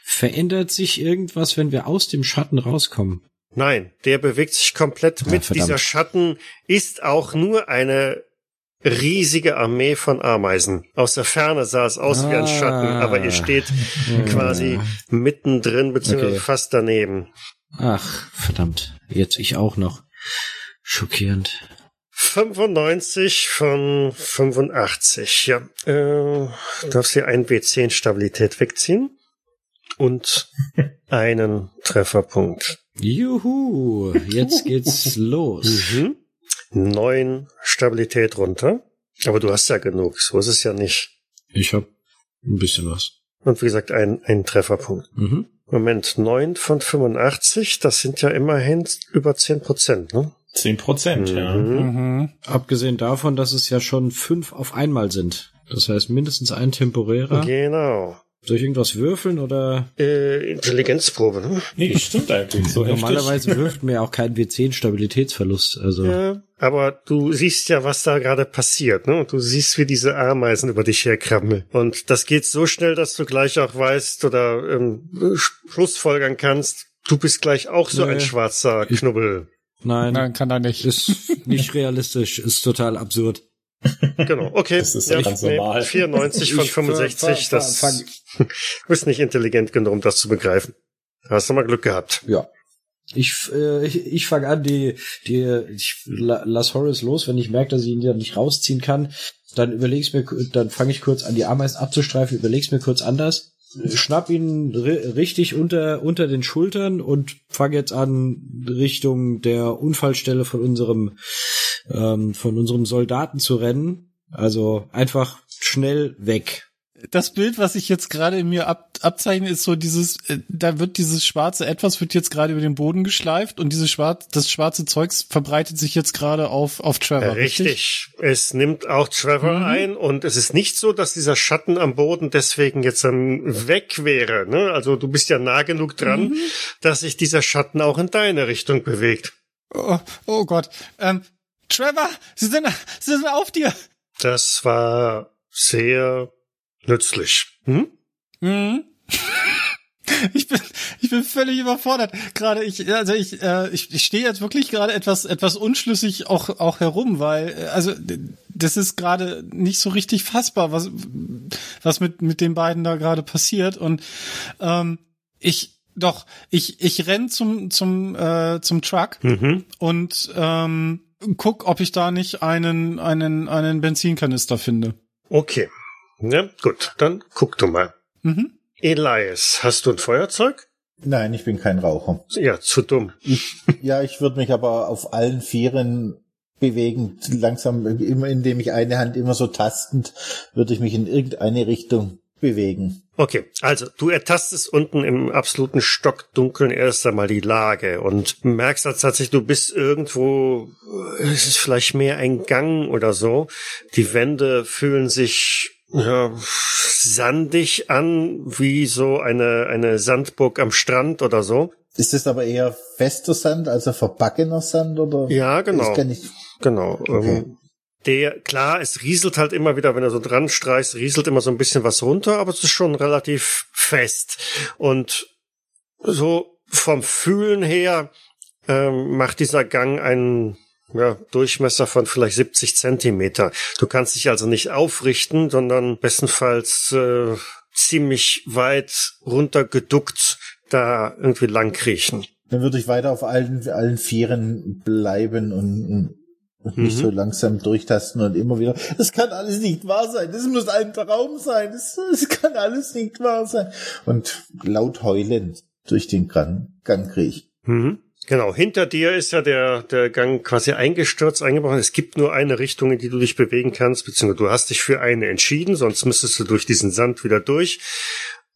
Verändert sich irgendwas, wenn wir aus dem Schatten rauskommen? Nein, der bewegt sich komplett mit. Verdammt. Dieser Schatten ist auch nur eine riesige Armee von Ameisen. Aus der Ferne sah es aus ah. wie ein Schatten, ah. aber ihr steht quasi mittendrin, beziehungsweise okay. fast daneben. Ach, verdammt. Jetzt ich auch noch. Schockierend. 95 von 85, ja. Äh, darfst hier ein W10 Stabilität wegziehen und einen Trefferpunkt. Juhu, jetzt geht's <laughs> los. Mhm neun Stabilität runter. Aber du hast ja genug, so ist es ja nicht. Ich habe ein bisschen was. Und wie gesagt, ein, ein Trefferpunkt. Mhm. Moment, 9 von 85, das sind ja immerhin über 10 Prozent, ne? 10 Prozent, ja. Mhm. Mhm. Abgesehen davon, dass es ja schon fünf auf einmal sind. Das heißt mindestens ein temporärer. Genau. Soll ich irgendwas würfeln oder? Äh, Intelligenzprobe, ne? Nee, das stimmt eigentlich. So. Normalerweise wirft mir auch kein W10 Stabilitätsverlust. Also Ja. Aber du siehst ja, was da gerade passiert, ne? Und du siehst, wie diese Ameisen über dich herkrabbeln. Und das geht so schnell, dass du gleich auch weißt oder ähm, Schlussfolgern kannst, du bist gleich auch so Nee. ein schwarzer Knubbel. nein, Nein, kann er nicht. ist nicht <laughs> realistisch, ist total absurd. Genau, okay. Das ist ja ganz normal. 94 von Ich 65, ver- ver- das fang- du bist nicht intelligent genug, um das zu begreifen. Hast du mal Glück gehabt. Ja. Ich, äh, ich, ich fange an, die, die, ich la- lass Horace los, wenn ich merke, dass ich ihn ja nicht rausziehen kann. Dann überleg's mir, dann fange ich kurz an, die Ameisen abzustreifen, überleg's mir kurz anders, schnapp ihn ri richtig unter, unter den Schultern und fange jetzt an, Richtung der Unfallstelle von unserem, ähm, von unserem Soldaten zu rennen. Also einfach schnell weg. das Bild, was ich jetzt gerade in mir ab, abzeichne, ist so dieses, äh, da wird dieses schwarze Etwas wird jetzt gerade über den Boden geschleift und dieses schwarz, das schwarze Zeugs verbreitet sich jetzt gerade auf, auf Trevor. Richtig. Es nimmt auch Trevor ein und es ist nicht so, dass dieser Schatten am Boden deswegen jetzt dann weg wäre. Ne? Also du bist ja nah genug dran, dass sich dieser Schatten auch in deine Richtung bewegt. Oh, oh Gott. Ähm, Trevor, sie sind, sie sind auf dir. Das war sehr nützlich. Hm? Mhm. <laughs> Ich bin, ich bin völlig überfordert. Gerade ich, also ich, äh, ich, ich stehe jetzt wirklich gerade etwas, etwas unschlüssig auch, auch herum, weil, äh, also das ist gerade nicht so richtig fassbar, was, was mit mit den beiden da gerade passiert. Und ähm, ich, doch, ich, ich renn zum zum äh, zum Truck Mhm. und ähm, guck, ob ich da nicht einen einen einen Benzinkanister finde. Okay. Ja, gut, dann guck du mal. Mhm. Elias, hast du ein Feuerzeug? Nein, ich bin kein Raucher. Ja, zu dumm. Ich, ja, ich würde mich aber auf allen Vieren bewegen, langsam, immer indem ich eine Hand immer so tastend, würde ich mich in irgendeine Richtung bewegen. Okay, also du ertastest unten im absoluten Stockdunkeln erst einmal die Lage und merkst als tatsächlich, du bist irgendwo, es ist vielleicht mehr ein Gang oder so. Die Wände fühlen sich ja, sandig an, wie so eine, eine Sandburg am Strand oder so. Ist das aber eher fester Sand, also verbackener Sand oder? Ja, genau. Das kann ich, Genau. Okay. Der, klar, es rieselt halt immer wieder, wenn er so dran streichst, rieselt immer so ein bisschen was runter, aber es ist schon relativ fest. Und so vom Fühlen her ähm, macht dieser Gang einen ja, Durchmesser von vielleicht 70 Zentimeter. Du kannst dich also nicht aufrichten, sondern bestenfalls äh, ziemlich weit runtergeduckt da irgendwie lang kriechen. dann würde ich weiter auf allen, allen Vieren bleiben und, und mich Mhm. so langsam durchtasten und immer wieder, das kann alles nicht wahr sein, das muss ein Traum sein, das, das kann alles nicht wahr sein. Und laut heulend durch den Gang, Gang krieg. Mhm. Genau, hinter dir ist ja der, der Gang quasi eingestürzt, eingebrochen. Es gibt nur eine Richtung, in die du dich bewegen kannst, beziehungsweise du hast dich für eine entschieden, sonst müsstest du durch diesen Sand wieder durch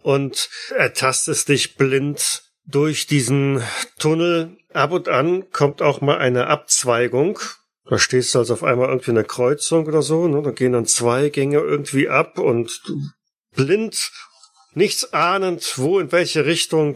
und ertastest dich blind durch diesen Tunnel. Ab und an kommt auch mal eine Abzweigung. Da stehst du also auf einmal irgendwie in einer Kreuzung oder so, ne? Da gehen dann zwei Gänge irgendwie ab und du blind, nichts ahnend, wo in welche Richtung,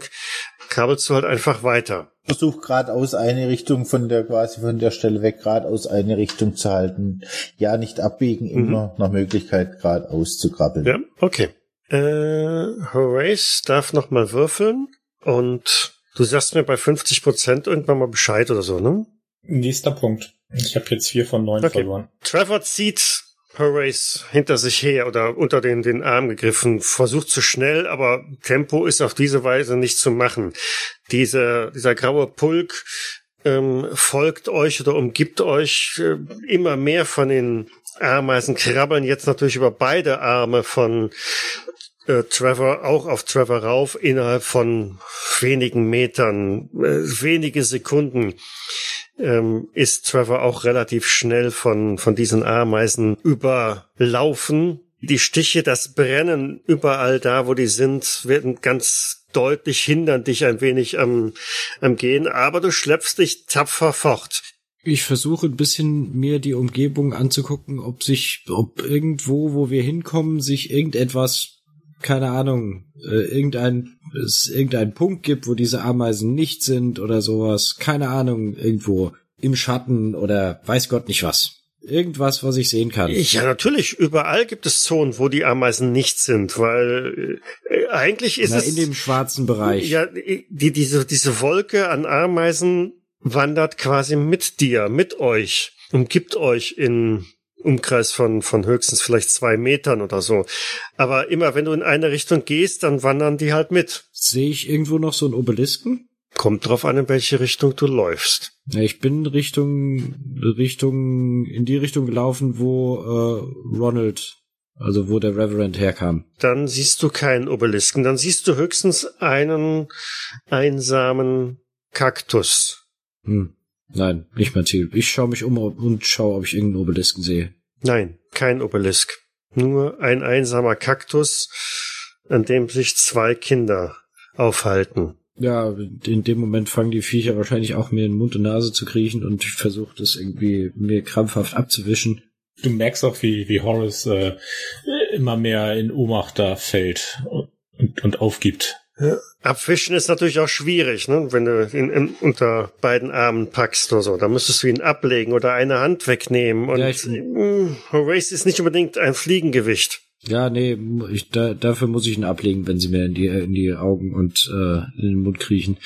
krabbelst du halt einfach weiter. Versuch geradeaus eine Richtung von der, quasi von der Stelle weg, geradeaus eine Richtung zu halten. Ja, nicht abbiegen, immer nach Möglichkeit geradeaus zu krabbeln. Ja, okay. Äh, Horace darf noch mal würfeln und du sagst mir bei 50 Prozent irgendwann mal Bescheid oder so, ne? Nächster Punkt. Ich habe jetzt vier von neun Okay. verloren. Trevor zieht Horace hinter sich her oder unter den, den Arm gegriffen, versucht zu schnell, aber Tempo ist auf diese Weise nicht zu machen. Diese, dieser graue Pulk ähm, folgt euch oder umgibt euch äh, immer mehr von den Ameisen, krabbeln jetzt natürlich über beide Arme von äh, Trevor auch auf Trevor rauf innerhalb von wenigen Metern, äh, wenige Sekunden ähm, ist Trevor auch relativ schnell von, von diesen Ameisen überlaufen. die Stiche, das Brennen überall da, wo die sind, werden ganz deutlich hindern dich ein wenig am, am Gehen, aber du schleppst dich tapfer fort. Ich versuche ein bisschen mir die Umgebung anzugucken, ob sich, ob irgendwo, wo wir hinkommen, sich irgendetwas, keine Ahnung, äh, irgendein, es irgendein Punkt gibt, wo diese Ameisen nicht sind oder sowas. Keine Ahnung, irgendwo im Schatten oder weiß Gott nicht was. Irgendwas, was ich sehen kann. Ja, natürlich. Überall gibt es Zonen, wo die Ameisen nicht sind, weil äh, eigentlich ist Na, es in dem schwarzen Bereich. ja die diese diese Wolke an Ameisen wandert quasi mit dir, mit euch, umgibt euch in Umkreis von von höchstens vielleicht zwei Metern oder so. Aber immer wenn du in eine Richtung gehst, dann wandern die halt mit. Sehe ich irgendwo noch so einen Obelisken? Kommt drauf an, in welche Richtung du läufst. Ja, ich bin Richtung, Richtung, in die Richtung gelaufen, wo äh, Ronald, also wo der Reverend herkam. Dann siehst du keinen Obelisken, dann siehst du höchstens einen einsamen Kaktus. Hm. Nein, nicht mein Ziel. Ich schaue mich um und schaue, ob ich irgendeinen Obelisken sehe. Nein, kein Obelisk. Nur ein einsamer Kaktus, an dem sich zwei Kinder aufhalten. Ja, in dem Moment fangen die Viecher wahrscheinlich auch mir in Mund und Nase zu kriechen und ich versuche das irgendwie mir krampfhaft abzuwischen. Du merkst auch, wie, wie Horace äh, immer mehr in Ohnmacht da fällt und, und aufgibt. Abwischen ist natürlich auch schwierig, ne? wenn du ihn in, unter beiden Armen packst oder so. Da müsstest du ihn ablegen oder eine Hand wegnehmen. Und Ja, ich- mh, Horace ist nicht unbedingt ein Fliegengewicht. Ja, nee, ich, da, dafür muss ich ihn ablegen, wenn sie mir in die, in die Augen und äh, in den Mund kriechen.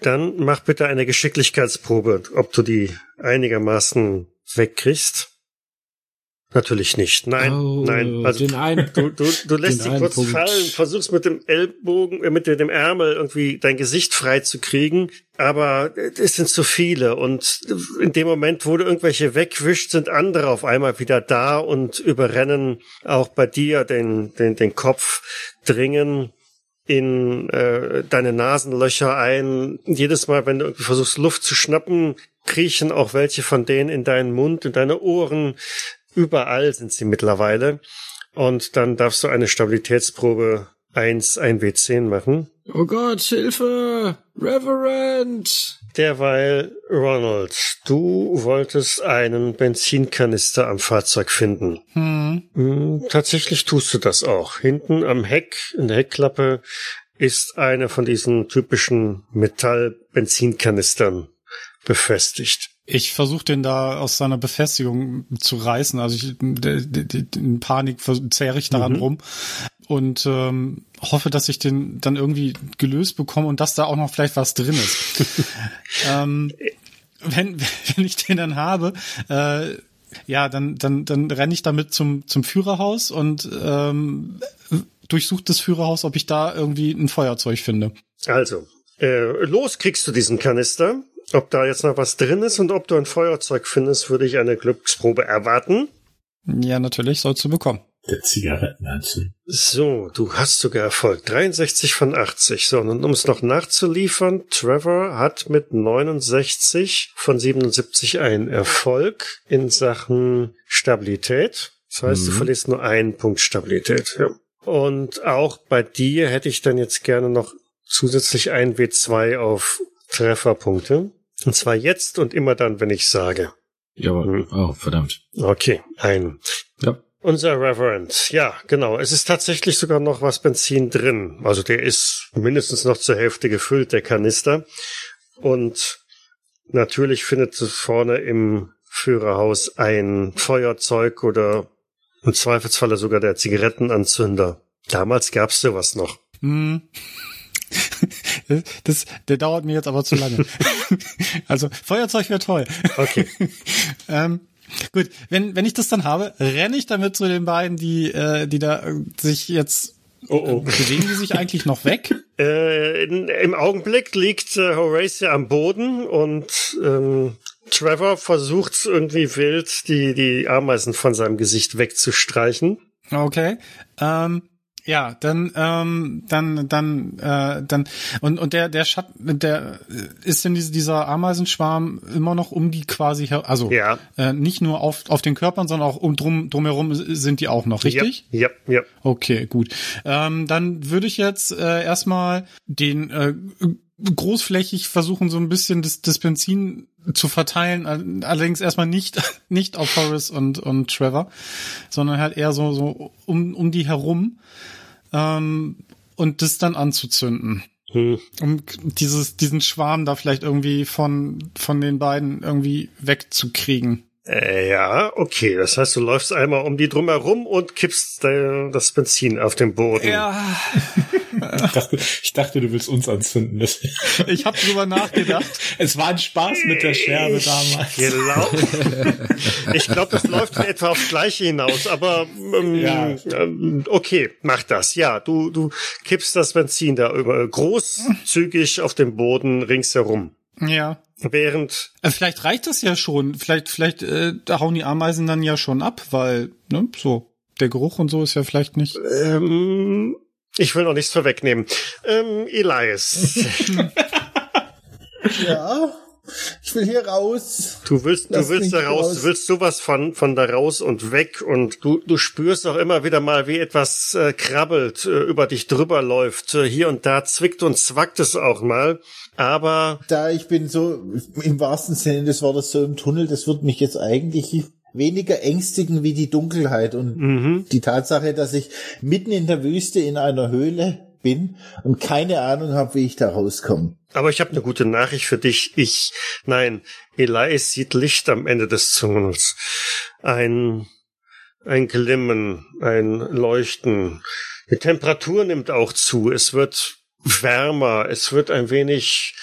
Dann mach bitte eine Geschicklichkeitsprobe, ob du die einigermaßen wegkriegst. Natürlich nicht. Nein, Oh, nein. Also einen, <laughs> du, du, du lässt sie kurz Punkt. fallen, versuchst mit dem Ellbogen, äh, mit dem Ärmel irgendwie dein Gesicht frei zu kriegen, aber es sind zu viele und in dem Moment, wo du irgendwelche wegwischt, sind andere auf einmal wieder da und überrennen auch bei dir den, den, den Kopf, dringen in äh, deine Nasenlöcher ein. Jedes Mal, wenn du irgendwie versuchst, Luft zu schnappen, kriechen auch welche von denen in deinen Mund, in deine Ohren. Überall sind sie mittlerweile. Und dann darfst du eine Stabilitätsprobe 1, 1W10 machen. oh Gott, Hilfe! Reverend! Derweil, Ronald, du wolltest einen Benzinkanister am Fahrzeug finden. Hm. Hm, Tatsächlich tust du das auch. Hinten am Heck, in der Heckklappe, ist eine von diesen typischen Metall-Benzinkanistern befestigt. Ich versuche den da aus seiner Befestigung zu reißen. Also ich in Panik zerre ich daran rum und ähm, hoffe, dass ich den dann irgendwie gelöst bekomme und dass da auch noch vielleicht was drin ist. <laughs> ähm, wenn, wenn ich den dann habe, äh, ja, dann, dann, dann renne ich damit zum, zum Führerhaus und ähm, durchsuche das Führerhaus, ob ich da irgendwie ein Feuerzeug finde. Also, äh, los kriegst du diesen Kanister. Ob da jetzt noch was drin ist und ob du ein Feuerzeug findest, würde ich eine Glücksprobe erwarten. Ja, natürlich, sollst du bekommen. Der Zigaretten anzünden. So, du hast sogar Erfolg. 63 von 80. So, und um es noch nachzuliefern, Trevor hat mit 69 von 77 einen Erfolg in Sachen Stabilität. Das heißt, du verlierst nur einen Punkt Stabilität. Ja. Und auch bei dir hätte ich dann jetzt gerne noch zusätzlich ein W2 auf Trefferpunkte. Und zwar jetzt und immer dann, wenn ich sage. Ja, aber, Hm. oh, verdammt. Okay, ein. Ja. Unser Reverend. Ja, genau. Es ist tatsächlich sogar noch was Benzin drin. Also der ist mindestens noch zur Hälfte gefüllt, der Kanister. Und natürlich findet es vorne im Führerhaus ein Feuerzeug oder im Zweifelsfalle sogar der Zigarettenanzünder. Damals gab's sowas noch. Hm. <laughs> Das, der dauert mir jetzt aber zu lange. <laughs> also Feuerzeug wäre toll. Okay. <laughs> ähm, gut, wenn, wenn ich das dann habe, renne ich damit zu den beiden, die, äh, die da äh, sich jetzt Oh, oh. bewegen die sich eigentlich noch weg? Äh, in, Im Augenblick liegt äh, Horatia am Boden und ähm, Trevor versucht irgendwie wild, die, die Ameisen von seinem Gesicht wegzustreichen. Okay. Ähm, Ja, dann, ähm, dann, dann, äh, dann und und der der Schatten, der ist denn diese, dieser Ameisenschwarm immer noch um die quasi, her also Ja. äh, nicht nur auf auf den Körpern, sondern auch um drum drumherum sind die auch noch, richtig? Ja, ja, ja. Okay, gut. Ähm, dann würde ich jetzt äh, erstmal den äh, großflächig versuchen, so ein bisschen das, das Benzin zu verteilen, all- allerdings erstmal nicht, <laughs> nicht auf Horace und, und Trevor, sondern halt eher so, so um, um die herum ähm, und das dann anzuzünden. Hm. Um dieses, diesen Schwarm da vielleicht irgendwie von, von den beiden irgendwie wegzukriegen. Äh, ja, okay. Das heißt, du läufst einmal um die drumherum und kippst äh, das Benzin auf den Boden. Ja, <laughs> Ich dachte, ich dachte, du willst uns anzünden. Das, ich habe drüber nachgedacht. <laughs> es war ein Spaß mit der Scherbe damals. Genau. <laughs> ich glaube, das läuft in etwa aufs Gleiche hinaus, aber ähm, Ja. ähm, okay, mach das. Ja, du, du kippst das Benzin da über großzügig auf den Boden ringsherum. Ja. Während Äh, Vielleicht reicht das ja schon. Vielleicht, vielleicht äh, da hauen die Ameisen dann ja schon ab, weil, ne, so, der Geruch und so ist ja vielleicht nicht. ähm, ich will noch nichts vorwegnehmen. Ähm, Elias, <laughs> Ja, ich will hier raus. du willst, du willst da raus, raus. du willst sowas von, von da raus und weg und du, du spürst auch immer wieder mal, wie etwas äh, krabbelt, äh, über dich drüber läuft. Äh, hier und da zwickt und zwackt es auch mal. Aber Da ich bin so im wahrsten Sinne des Wortes so im Tunnel, das wird mich jetzt eigentlich weniger ängstigen wie die Dunkelheit und mhm. die Tatsache, dass ich mitten in der Wüste in einer Höhle bin und keine Ahnung habe, wie ich da rauskomme. Aber ich habe eine gute Nachricht für dich. Ich, nein, Elias sieht Licht am Ende des Tunnels. Ein, ein Glimmen, ein Leuchten. Die Temperatur nimmt auch zu. Es wird wärmer. Es wird ein wenig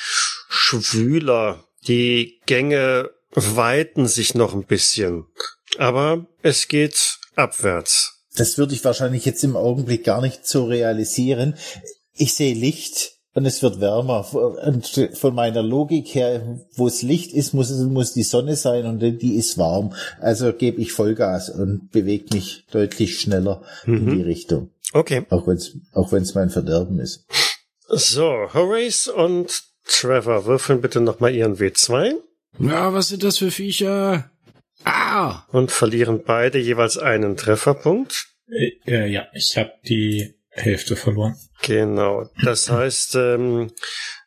schwüler. Die Gänge weiten sich noch ein bisschen. Aber es geht abwärts. Das würde ich wahrscheinlich jetzt im Augenblick gar nicht so realisieren. Ich sehe Licht und es wird wärmer. Und von meiner Logik her, wo es Licht ist, muss es muss die Sonne sein und die ist warm. Also gebe ich Vollgas und bewege mich deutlich schneller in die Richtung. Okay. Auch wenn es auch wenn's mein Verderben ist. So, Horace und Trevor würfeln bitte nochmal ihren W2. Ja, was sind das für Viecher? Ah! und verlieren beide jeweils einen Trefferpunkt. Äh, äh, ja, ich habe die Hälfte verloren. Genau. Das heißt, ähm,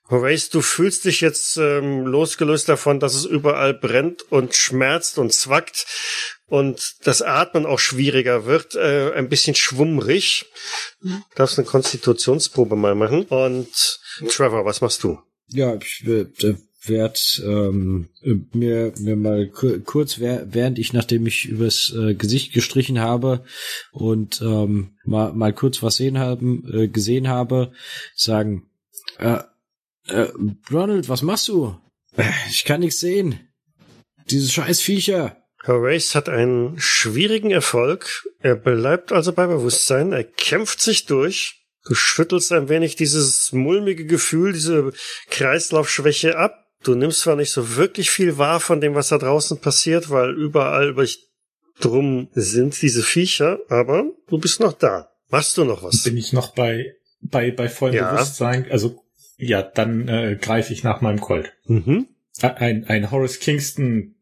Horace, du fühlst dich jetzt ähm, losgelöst davon, dass es überall brennt und schmerzt und zwackt und das Atmen auch schwieriger wird, äh, ein bisschen schwummrig. Du darfst eine Konstitutionsprobe mal machen. Und Trevor, was machst du? Ja, ich äh, werd ähm, mir, mir mal ku- kurz, während ich, nachdem ich übers äh, Gesicht gestrichen habe und ähm, mal, mal kurz was sehen haben, äh, gesehen habe, sagen, äh, äh, Ronald, was machst du? Ich kann nichts sehen. Diese scheiß Viecher. Horace hat einen schwierigen Erfolg. Er bleibt also bei Bewusstsein. Er kämpft sich durch. Du schüttelst ein wenig dieses mulmige Gefühl, diese Kreislaufschwäche ab. Du nimmst zwar nicht so wirklich viel wahr von dem, was da draußen passiert, weil überall über dich drum sind diese Viecher, aber du bist noch da. Machst du noch was? Bin ich noch bei, bei, bei vollem Ja. Bewusstsein? Also, ja, dann äh, greife ich nach meinem Colt. Mhm. Ein, ein Horace Kingston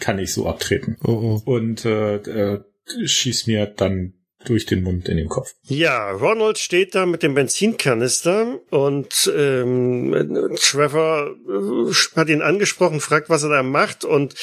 kann ich so abtreten. Oh, oh. Und äh, äh, schieß mir dann durch den Mund in den Kopf. Ja, Ronald steht da mit dem Benzinkanister und ähm, Trevor äh, hat ihn angesprochen, fragt, was er da macht und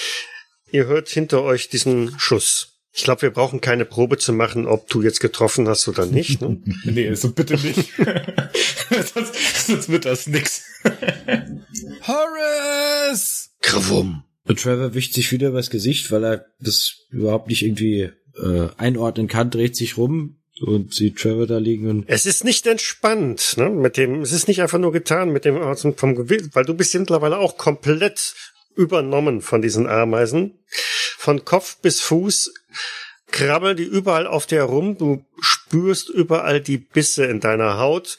ihr hört hinter euch diesen Schuss. Ich glaube, wir brauchen keine Probe zu machen, ob du jetzt getroffen hast oder nicht. Ne? <laughs> Nee, also bitte nicht. <laughs> sonst, sonst wird das nix. <laughs> Horace! Krawum. Und Trevor wischt sich wieder übers Gesicht, weil er das überhaupt nicht irgendwie äh, einordnen kann, dreht sich rum und sieht Trevor da liegen und Es ist nicht entspannt, ne? Mit dem, es ist nicht einfach nur getan mit dem dem- vom Gewicht, weil du bist mittlerweile auch komplett übernommen von diesen Ameisen. Von Kopf bis Fuß krabbeln die überall auf dir rum. Du spürst überall die Bisse in deiner Haut.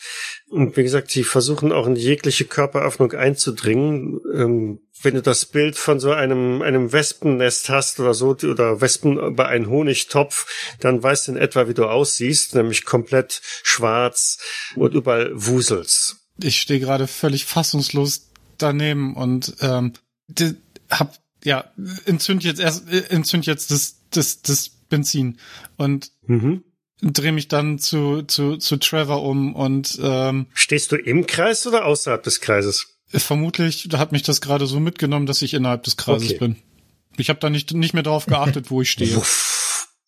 Und wie gesagt, sie versuchen auch in jegliche Körperöffnung einzudringen. Ähm, wenn du das Bild von so einem, einem Wespennest hast oder so, oder Wespen über einen Honigtopf, dann weißt du in etwa, wie du aussiehst, nämlich komplett schwarz und überall Wusels. Ich stehe gerade völlig fassungslos daneben und ähm, hab ja entzünd jetzt erst äh, entzünd jetzt das das das Benzin und mhm. Drehe mich dann zu zu zu Trevor um und ähm, stehst du im Kreis oder außerhalb des Kreises? Vermutlich hat mich das gerade so mitgenommen, dass ich innerhalb des Kreises okay. bin. Ich habe da nicht nicht mehr darauf geachtet, wo ich <laughs> stehe.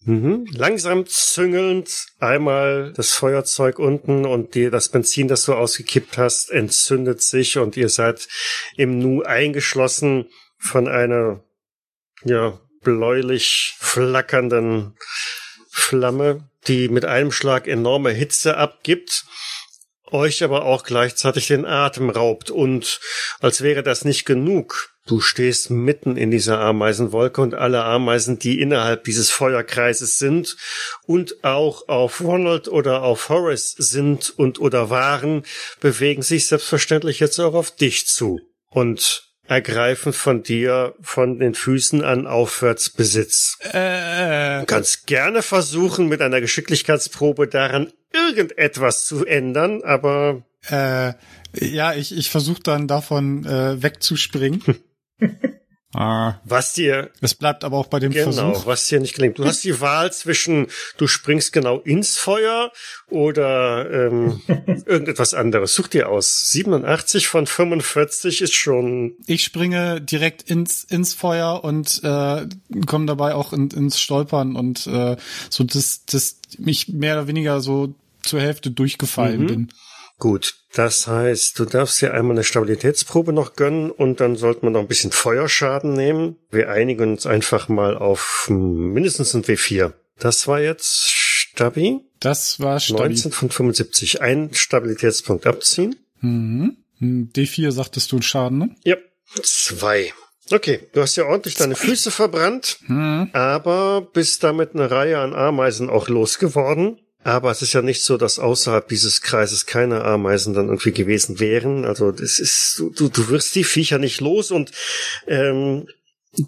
Mhm. Langsam züngelnd einmal das Feuerzeug unten und die, das Benzin, das du ausgekippt hast, entzündet sich und ihr seid im Nu eingeschlossen von einer, ja, bläulich flackernden Flamme, die mit einem Schlag enorme Hitze abgibt euch aber auch gleichzeitig den Atem raubt. Und als wäre das nicht genug, du stehst mitten in dieser Ameisenwolke und alle Ameisen, die innerhalb dieses Feuerkreises sind und auch auf Ronald oder auf Horace sind und oder waren, bewegen sich selbstverständlich jetzt auch auf dich zu. Und ergreifen von dir von den Füßen an aufwärts Besitz. Äh, du kannst gerne versuchen, mit einer Geschicklichkeitsprobe daran irgendetwas zu ändern, aber äh, ja, ich, ich versuche dann davon äh, wegzuspringen. <laughs> Ah. Was dir. Es bleibt aber auch bei dem genau, Versuch. Genau, was dir nicht gelingt. Du hast die Wahl zwischen, du springst genau ins Feuer oder ähm, <laughs> irgendetwas anderes. Such dir aus. 87 von 45 ist schon. Ich springe direkt ins, ins Feuer und äh, komme dabei auch in, ins Stolpern und äh, so, dass, dass mich mehr oder weniger so zur Hälfte durchgefallen mhm. bin. Gut, das heißt, du darfst dir einmal eine Stabilitätsprobe noch gönnen und dann sollten wir noch ein bisschen Feuerschaden nehmen. Wir einigen uns einfach mal auf mindestens ein W4. Das war jetzt Stabi. Das war Stabi. 19 von 75. Ein Stabilitätspunkt abziehen. Mhm. D4 sagtest du Schaden, ne? Ja. Zwei. Okay, du hast ja ordentlich deine Füße verbrannt, mhm. aber bist damit eine Reihe an Ameisen auch losgeworden. Aber es ist ja nicht so, dass außerhalb dieses Kreises keine Ameisen dann irgendwie gewesen wären. Also das ist, du, du wirst die Viecher nicht los und ähm,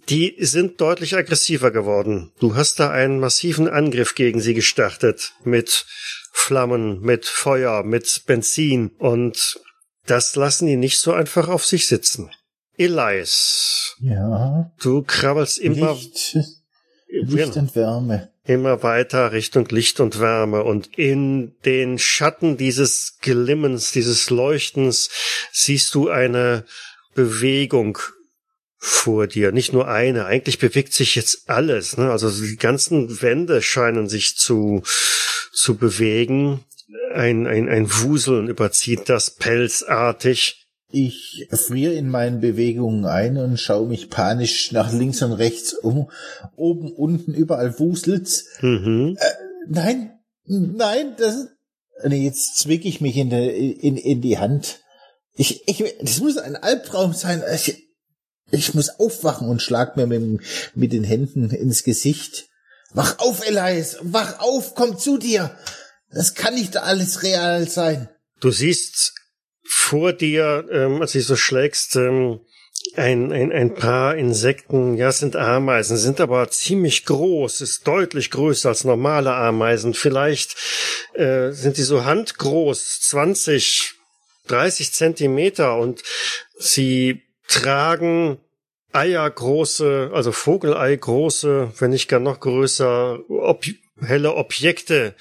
die sind deutlich aggressiver geworden. Du hast da einen massiven Angriff gegen sie gestartet mit Flammen, mit Feuer, mit Benzin und das lassen die nicht so einfach auf sich sitzen. Elias. Ja. Du krabbelst immer. Licht, Licht und Wärme immer weiter Richtung Licht und Wärme und in den Schatten dieses Glimmens, dieses Leuchtens siehst du eine Bewegung vor dir. Nicht nur eine, eigentlich bewegt sich jetzt alles. Ne? Also die ganzen Wände scheinen sich zu, zu bewegen. Ein, ein, ein Wuseln überzieht das pelzartig. Ich friere in meinen Bewegungen ein und schaue mich panisch nach links und rechts um. Oben, unten, überall wuselt's. Mhm. Äh, nein, nein, das Nee, jetzt zwick ich mich in, der, in, in die Hand. Ich, ich, das muss ein Albtraum sein. Ich, ich muss aufwachen und schlag mir mit, mit den Händen ins Gesicht. Wach auf, Elias! Wach auf! Komm zu dir! Das kann nicht alles real sein. Du siehst vor dir, ähm, als du so schlägst, ähm, ein, ein, ein paar Insekten, ja, sind Ameisen, sind aber ziemlich groß, ist deutlich größer als normale Ameisen. Vielleicht äh, sind die so handgroß, 20, 30 Zentimeter und sie tragen eiergroße, also Vogelei große, wenn nicht gar noch größer, ob, helle Objekte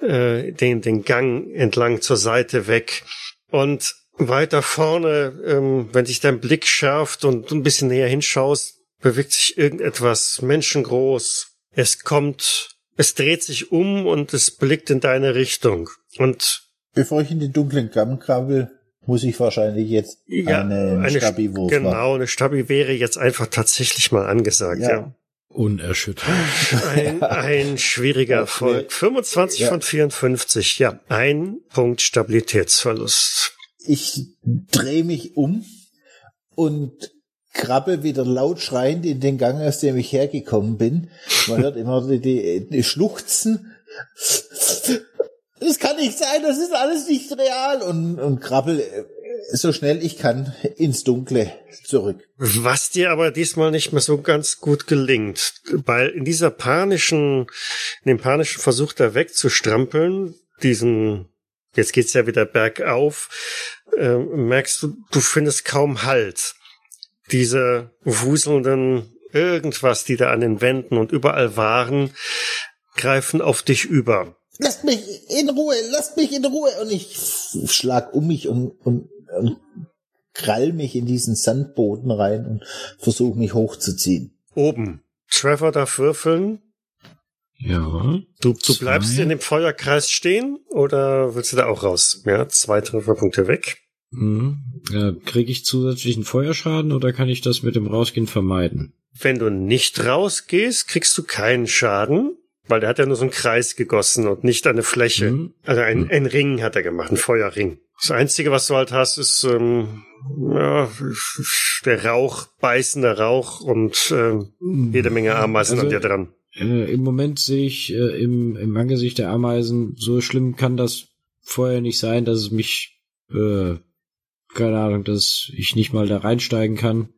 äh, den, den Gang entlang zur Seite weg. Und weiter vorne, ähm, wenn sich dein Blick schärft und ein bisschen näher hinschaust, bewegt sich irgendetwas menschengroß. Es kommt, es dreht sich um und es blickt in deine Richtung. Und bevor ich in den dunklen Gang krabbel, muss ich wahrscheinlich jetzt ja, eine, eine Stabi-Wurf Genau, machen. eine Stabi wäre jetzt einfach tatsächlich mal angesagt, ja. ja. Unerschütterlich. <laughs> Ein, ein schwieriger Erfolg. 25 ja. von 54, ja. Ein Punkt Stabilitätsverlust. Ich drehe mich um und krabbel wieder laut schreiend in den Gang, aus dem ich hergekommen bin. Man hört immer die, die, die Schluchzen das kann nicht sein, das ist alles nicht real und, und krabbel äh, so schnell ich kann ins Dunkle zurück. Was dir aber diesmal nicht mehr so ganz gut gelingt, weil in dieser panischen, in dem panischen Versuch da wegzustrampeln, diesen, jetzt geht's ja wieder bergauf, äh, merkst du, du findest kaum Halt. Diese wuselnden irgendwas, die da an den Wänden und überall waren, greifen auf dich über. Lasst mich in Ruhe, lasst mich in Ruhe und ich schlag um mich und, und, und krall mich in diesen Sandboden rein und versuche mich hochzuziehen. Oben. Trevor darf würfeln. Ja. Du, du bleibst in dem Feuerkreis stehen oder willst du da auch raus? Ja, zwei Trefferpunkte weg. Mhm. Ja, Kriege ich zusätzlichen Feuerschaden oder kann ich das mit dem Rausgehen vermeiden? Wenn du nicht rausgehst, kriegst du keinen Schaden, weil der hat ja nur so einen Kreis gegossen und nicht eine Fläche. Mhm. Also ein, Mhm. ein Ring hat er gemacht, ein Feuerring. Das Einzige, was du halt hast, ist ähm, ja, der Rauch, beißender Rauch und ähm, jede Menge Ameisen Also- an dir dran. Äh, Im Moment sehe ich äh, im, im Angesicht der Ameisen, so schlimm kann das vorher nicht sein, dass es mich, äh, keine Ahnung, dass ich nicht mal da reinsteigen kann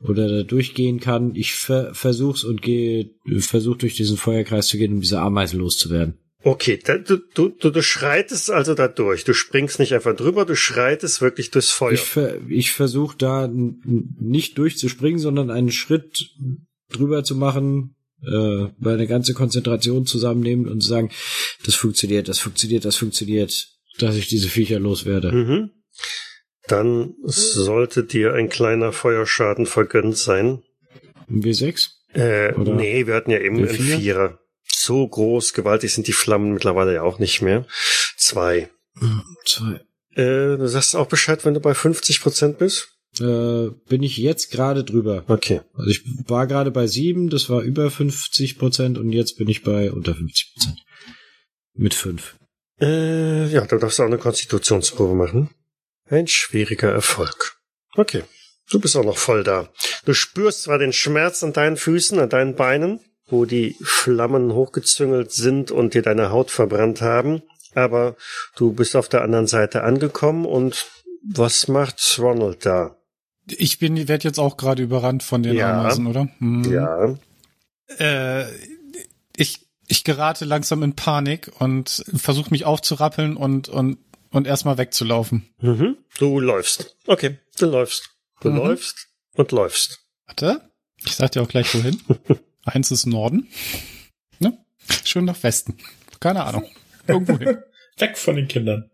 oder da durchgehen kann. Ich ver versuch's und gehe, versuch durch diesen Feuerkreis zu gehen, um diese Ameisen loszuwerden. Okay, da, du, du, du, du schreitest also da durch. Du springst nicht einfach drüber, du schreitest wirklich durchs Feuer. Ich, ver ich versuche da nicht durchzuspringen, sondern einen Schritt drüber zu machen, äh, meine ganze Konzentration zusammennehmen und zu sagen, das funktioniert, das funktioniert, das funktioniert, dass ich diese Viecher loswerde. Mhm. Dann sollte dir ein kleiner Feuerschaden vergönnt sein. Ein W6? Äh, Oder? nee, wir hatten ja eben einen Vier? Vierer. So groß, gewaltig sind die Flammen mittlerweile ja auch nicht mehr. Zwei. Zwei. Äh, du sagst auch Bescheid, wenn du bei 50 Prozent bist? Äh, bin ich jetzt gerade drüber. Okay. Also ich war gerade bei sieben, das war über 50 Prozent und jetzt bin ich bei unter 50 Prozent. Mit fünf. Äh, ja, du darfst auch eine Konstitutionsprobe machen. Ein schwieriger Erfolg. Okay. Du bist auch noch voll da. Du spürst zwar den Schmerz an deinen Füßen, an deinen Beinen, wo die Flammen hochgezüngelt sind und dir deine Haut verbrannt haben, aber du bist auf der anderen Seite angekommen und was macht Ronald da? Ich bin, werde jetzt auch gerade überrannt von den Ja. Ameisen, oder? Hm. Ja. Äh, ich, ich gerate langsam in Panik und versuche mich aufzurappeln und, und, und erstmal wegzulaufen. Mhm. Du läufst. Okay, du läufst. Du Mhm. läufst und läufst. Warte, ich sag dir auch gleich wohin. <laughs> Eins ist Norden. Ne? Schön nach Westen. Keine Ahnung. Irgendwo hin. <laughs> Weg von den Kindern.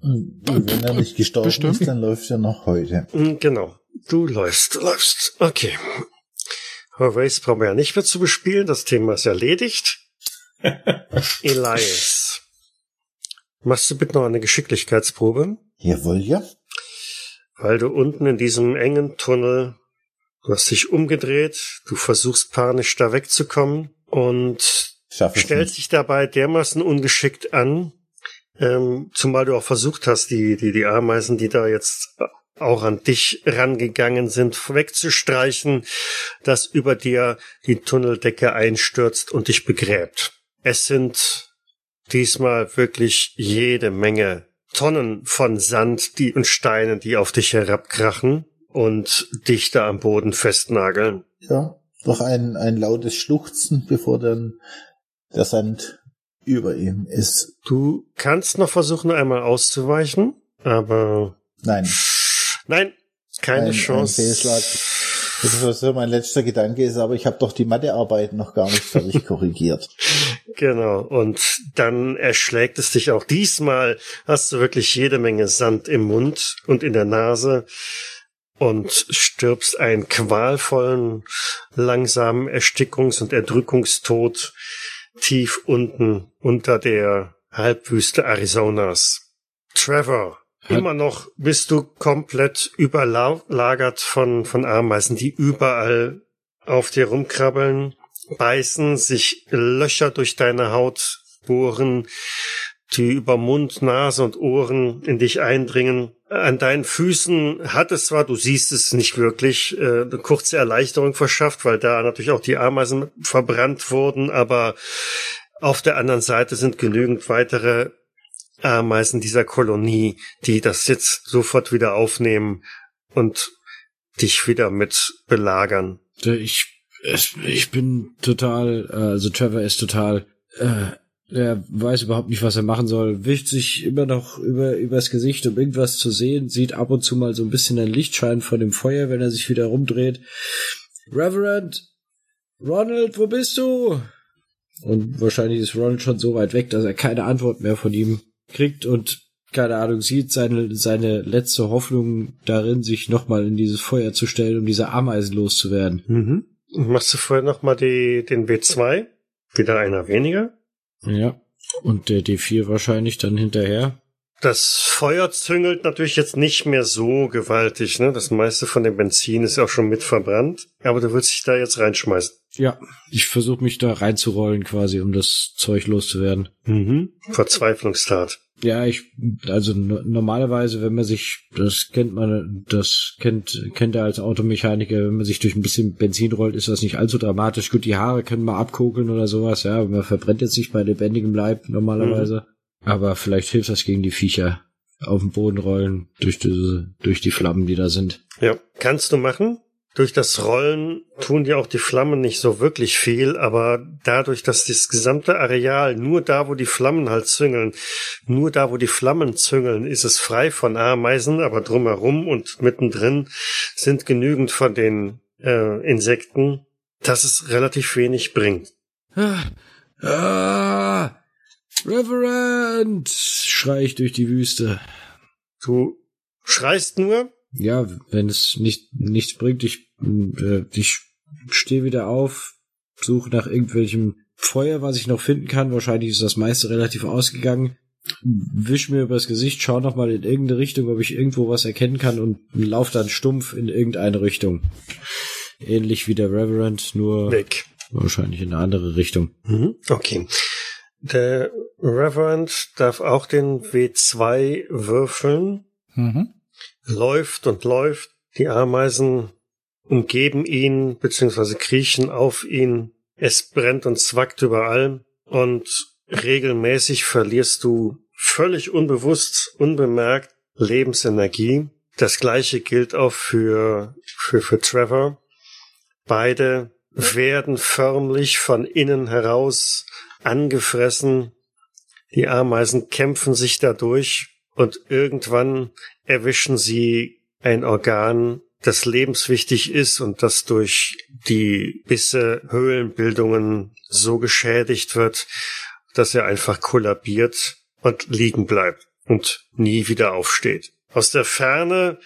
Und wenn er nicht gestorben Bestimmt. ist, dann läuft er noch heute. Mm, Genau. Du läufst, du läufst. Okay. Horace brauchen wir ja nicht mehr zu bespielen. Das Thema ist erledigt. <laughs> Elias. Machst du bitte noch eine Geschicklichkeitsprobe? Jawohl, ja. Weil du unten in diesem engen Tunnel, du hast dich umgedreht, du versuchst panisch da wegzukommen und stellst dich dabei dermaßen ungeschickt an, ähm, zumal du auch versucht hast, die, die, die Ameisen, die da jetzt auch an dich rangegangen sind, wegzustreichen, dass über dir die Tunneldecke einstürzt und dich begräbt. Es sind diesmal wirklich jede Menge Tonnen von Sand die, und Steinen, die auf dich herabkrachen und dich da am Boden festnageln. Ja, noch ein, ein lautes Schluchzen, bevor dann der Sand über ihm ist. Du kannst noch versuchen, einmal auszuweichen, aber Nein, nein, keine Ein- ein Chance. Fehlschlag. das ist was so mein letzter Gedanke ist, aber ich habe doch die Mathearbeit noch gar nicht fertig <laughs> korrigiert. Genau, und dann erschlägt es dich auch. Diesmal hast du wirklich jede Menge Sand im Mund und in der Nase und stirbst einen qualvollen, langsamen Erstickungs- und Erdrückungstod tief unten unter der Halbwüste Arizonas. Trevor, Hat- immer noch bist du komplett überlagert von, von Ameisen, die überall auf dir rumkrabbeln, beißen, sich Löcher durch deine Haut bohren, die über Mund, Nase und Ohren in dich eindringen. An deinen Füßen hat es zwar, du siehst es nicht wirklich, äh, eine kurze Erleichterung verschafft, weil da natürlich auch die Ameisen verbrannt wurden, aber auf der anderen Seite sind genügend weitere Ameisen dieser Kolonie, die das jetzt sofort wieder aufnehmen und dich wieder mit belagern. Ich, ich bin total, äh, also Trevor ist total, äh, er weiß überhaupt nicht, was er machen soll, wischt sich immer noch über, übers Gesicht, um irgendwas zu sehen, sieht ab und zu mal so ein bisschen ein Lichtschein von dem Feuer, wenn er sich wieder rumdreht. Reverend, Ronald, wo bist du? Und wahrscheinlich ist Ronald schon so weit weg, dass er keine Antwort mehr von ihm kriegt und keine Ahnung, sieht seine, seine letzte Hoffnung darin, sich nochmal in dieses Feuer zu stellen, um diese Ameisen loszuwerden. Mhm. Machst du vorher nochmal den W2? Wieder einer weniger? Ja. Und der D4 wahrscheinlich dann hinterher. Das Feuer züngelt natürlich jetzt nicht mehr so gewaltig, ne? Das meiste von dem Benzin ist auch schon mit verbrannt. Aber du willst dich da jetzt reinschmeißen. Ja, ich versuche mich da reinzurollen quasi, um das Zeug loszuwerden. Mhm. Verzweiflungstat. Ja, ich, also no normalerweise, wenn man sich, das kennt man, das kennt, kennt er als Automechaniker, wenn man sich durch ein bisschen Benzin rollt, ist das nicht allzu dramatisch. Gut, die Haare können mal abkokeln oder sowas, ja, man verbrennt jetzt nicht bei lebendigem Leib normalerweise. Mhm. Aber vielleicht hilft das gegen die Viecher auf den Boden rollen, durch diese, durch die Flammen, die da sind. Ja, kannst du machen. Durch das Rollen tun dir auch die Flammen nicht so wirklich viel, aber dadurch, dass das gesamte Areal nur da, wo die Flammen halt züngeln, nur da, wo die Flammen züngeln, ist es frei von Ameisen, aber drumherum und mittendrin sind genügend von den äh, Insekten, dass es relativ wenig bringt. Ah, ah, Reverend! schrei ich durch die Wüste. Du schreist nur? Ja, wenn es nicht nichts bringt, ich äh, ich stehe wieder auf, suche nach irgendwelchem Feuer, was ich noch finden kann. Wahrscheinlich ist das meiste relativ ausgegangen. Wisch mir übers Gesicht, schau noch mal in irgendeine Richtung, ob ich irgendwo was erkennen kann und lauf dann stumpf in irgendeine Richtung. Ähnlich wie der Reverend, nur weg. Wahrscheinlich in eine andere Richtung. Mhm. Okay. Der Reverend darf auch den W2 würfeln. Mhm. Läuft und läuft. Die Ameisen umgeben ihn beziehungsweise kriechen auf ihn. Es brennt und zwackt überall und regelmäßig verlierst du völlig unbewusst, unbemerkt Lebensenergie. Das gleiche gilt auch für, für, für Trevor. Beide werden förmlich von innen heraus angefressen. Die Ameisen kämpfen sich dadurch und irgendwann erwischen sie ein Organ, das lebenswichtig ist und das durch die Bisse Höhlenbildungen so geschädigt wird, dass er einfach kollabiert und liegen bleibt und nie wieder aufsteht. Aus der Ferne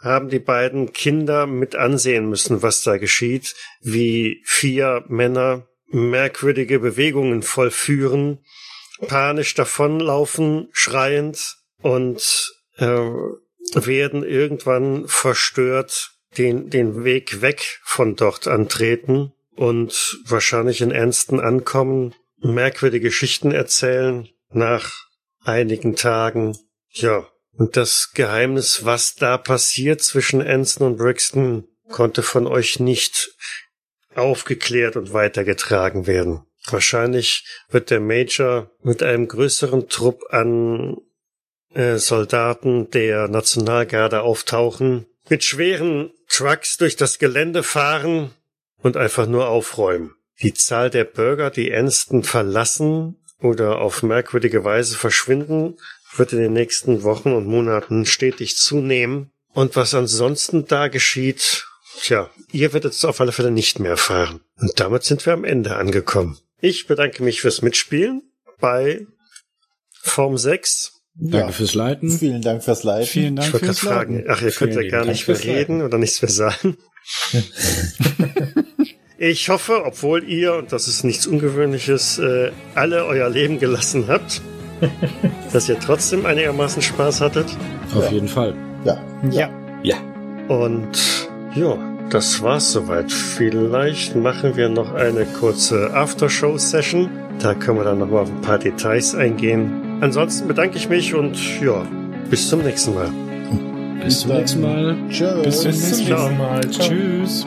haben die beiden Kinder mit ansehen müssen, was da geschieht, wie vier Männer merkwürdige Bewegungen vollführen, panisch davonlaufen, schreiend und äh, werden irgendwann verstört den, den Weg weg von dort antreten und wahrscheinlich in Ernsten ankommen, merkwürdige Geschichten erzählen nach einigen Tagen. Ja, und das Geheimnis, was da passiert zwischen Anston und Brixton, konnte von euch nicht aufgeklärt und weitergetragen werden. Wahrscheinlich wird der Major mit einem größeren Trupp an äh, Soldaten der Nationalgarde auftauchen, mit schweren Trucks durch das Gelände fahren und einfach nur aufräumen. Die Zahl der Bürger, die Ernsten verlassen oder auf merkwürdige Weise verschwinden, wird in den nächsten Wochen und Monaten stetig zunehmen. Und was ansonsten da geschieht, tja, ihr werdet es auf alle Fälle nicht mehr erfahren. Und damit sind wir am Ende angekommen. Ich bedanke mich fürs Mitspielen bei Form 6 Danke ja. fürs Leiten. Vielen Dank fürs Leiten. Vielen Dank ich wollte fürs gerade fragen, ach, ihr könnt ja gar nicht mehr reden oder nichts mehr sagen. <laughs> ich hoffe, obwohl ihr, und das ist nichts Ungewöhnliches, äh, alle euer Leben gelassen habt, <laughs> dass ihr trotzdem einigermaßen Spaß hattet. Auf Ja. jeden Fall. Ja. Ja. Ja. Und ja, das war's soweit. Vielleicht machen wir noch eine kurze Aftershow-Session. Da können wir dann noch mal auf ein paar Details eingehen. Ansonsten bedanke ich mich und ja, bis zum nächsten Mal. Bis zum nächsten Mal. Tschüss. Bis zum nächsten. Mal. Tschüss.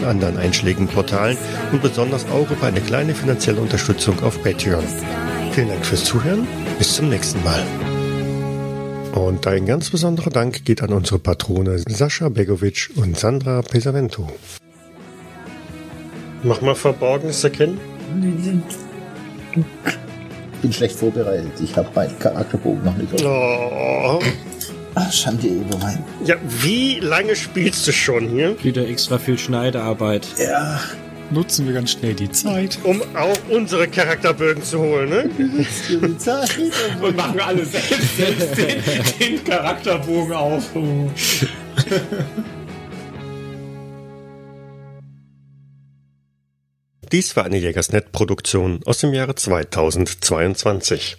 anderen einschlägigen Portalen und besonders auch über eine kleine finanzielle Unterstützung auf Patreon. Vielen Dank fürs Zuhören, bis zum nächsten Mal. Und ein ganz besonderer Dank geht an unsere Patrone Sascha Begovic und Sandra Pesavento. Mach mal Verborgenes erkennen. Bin schlecht vorbereitet. Ich habe meinen Charakterbogen noch nicht. Oh. Ach, Schande über mein. Ja, wie lange spielst du schon hier? Wieder extra viel Schneidearbeit. Ja, Nutzen wir ganz schnell die Zeit. Um auch unsere Charakterbögen zu holen, ne? die Zeit. Und machen alle selbst, selbst den, den Charakterbogen auf. Dies war eine Jägersnet-Produktion aus dem Jahre 2022.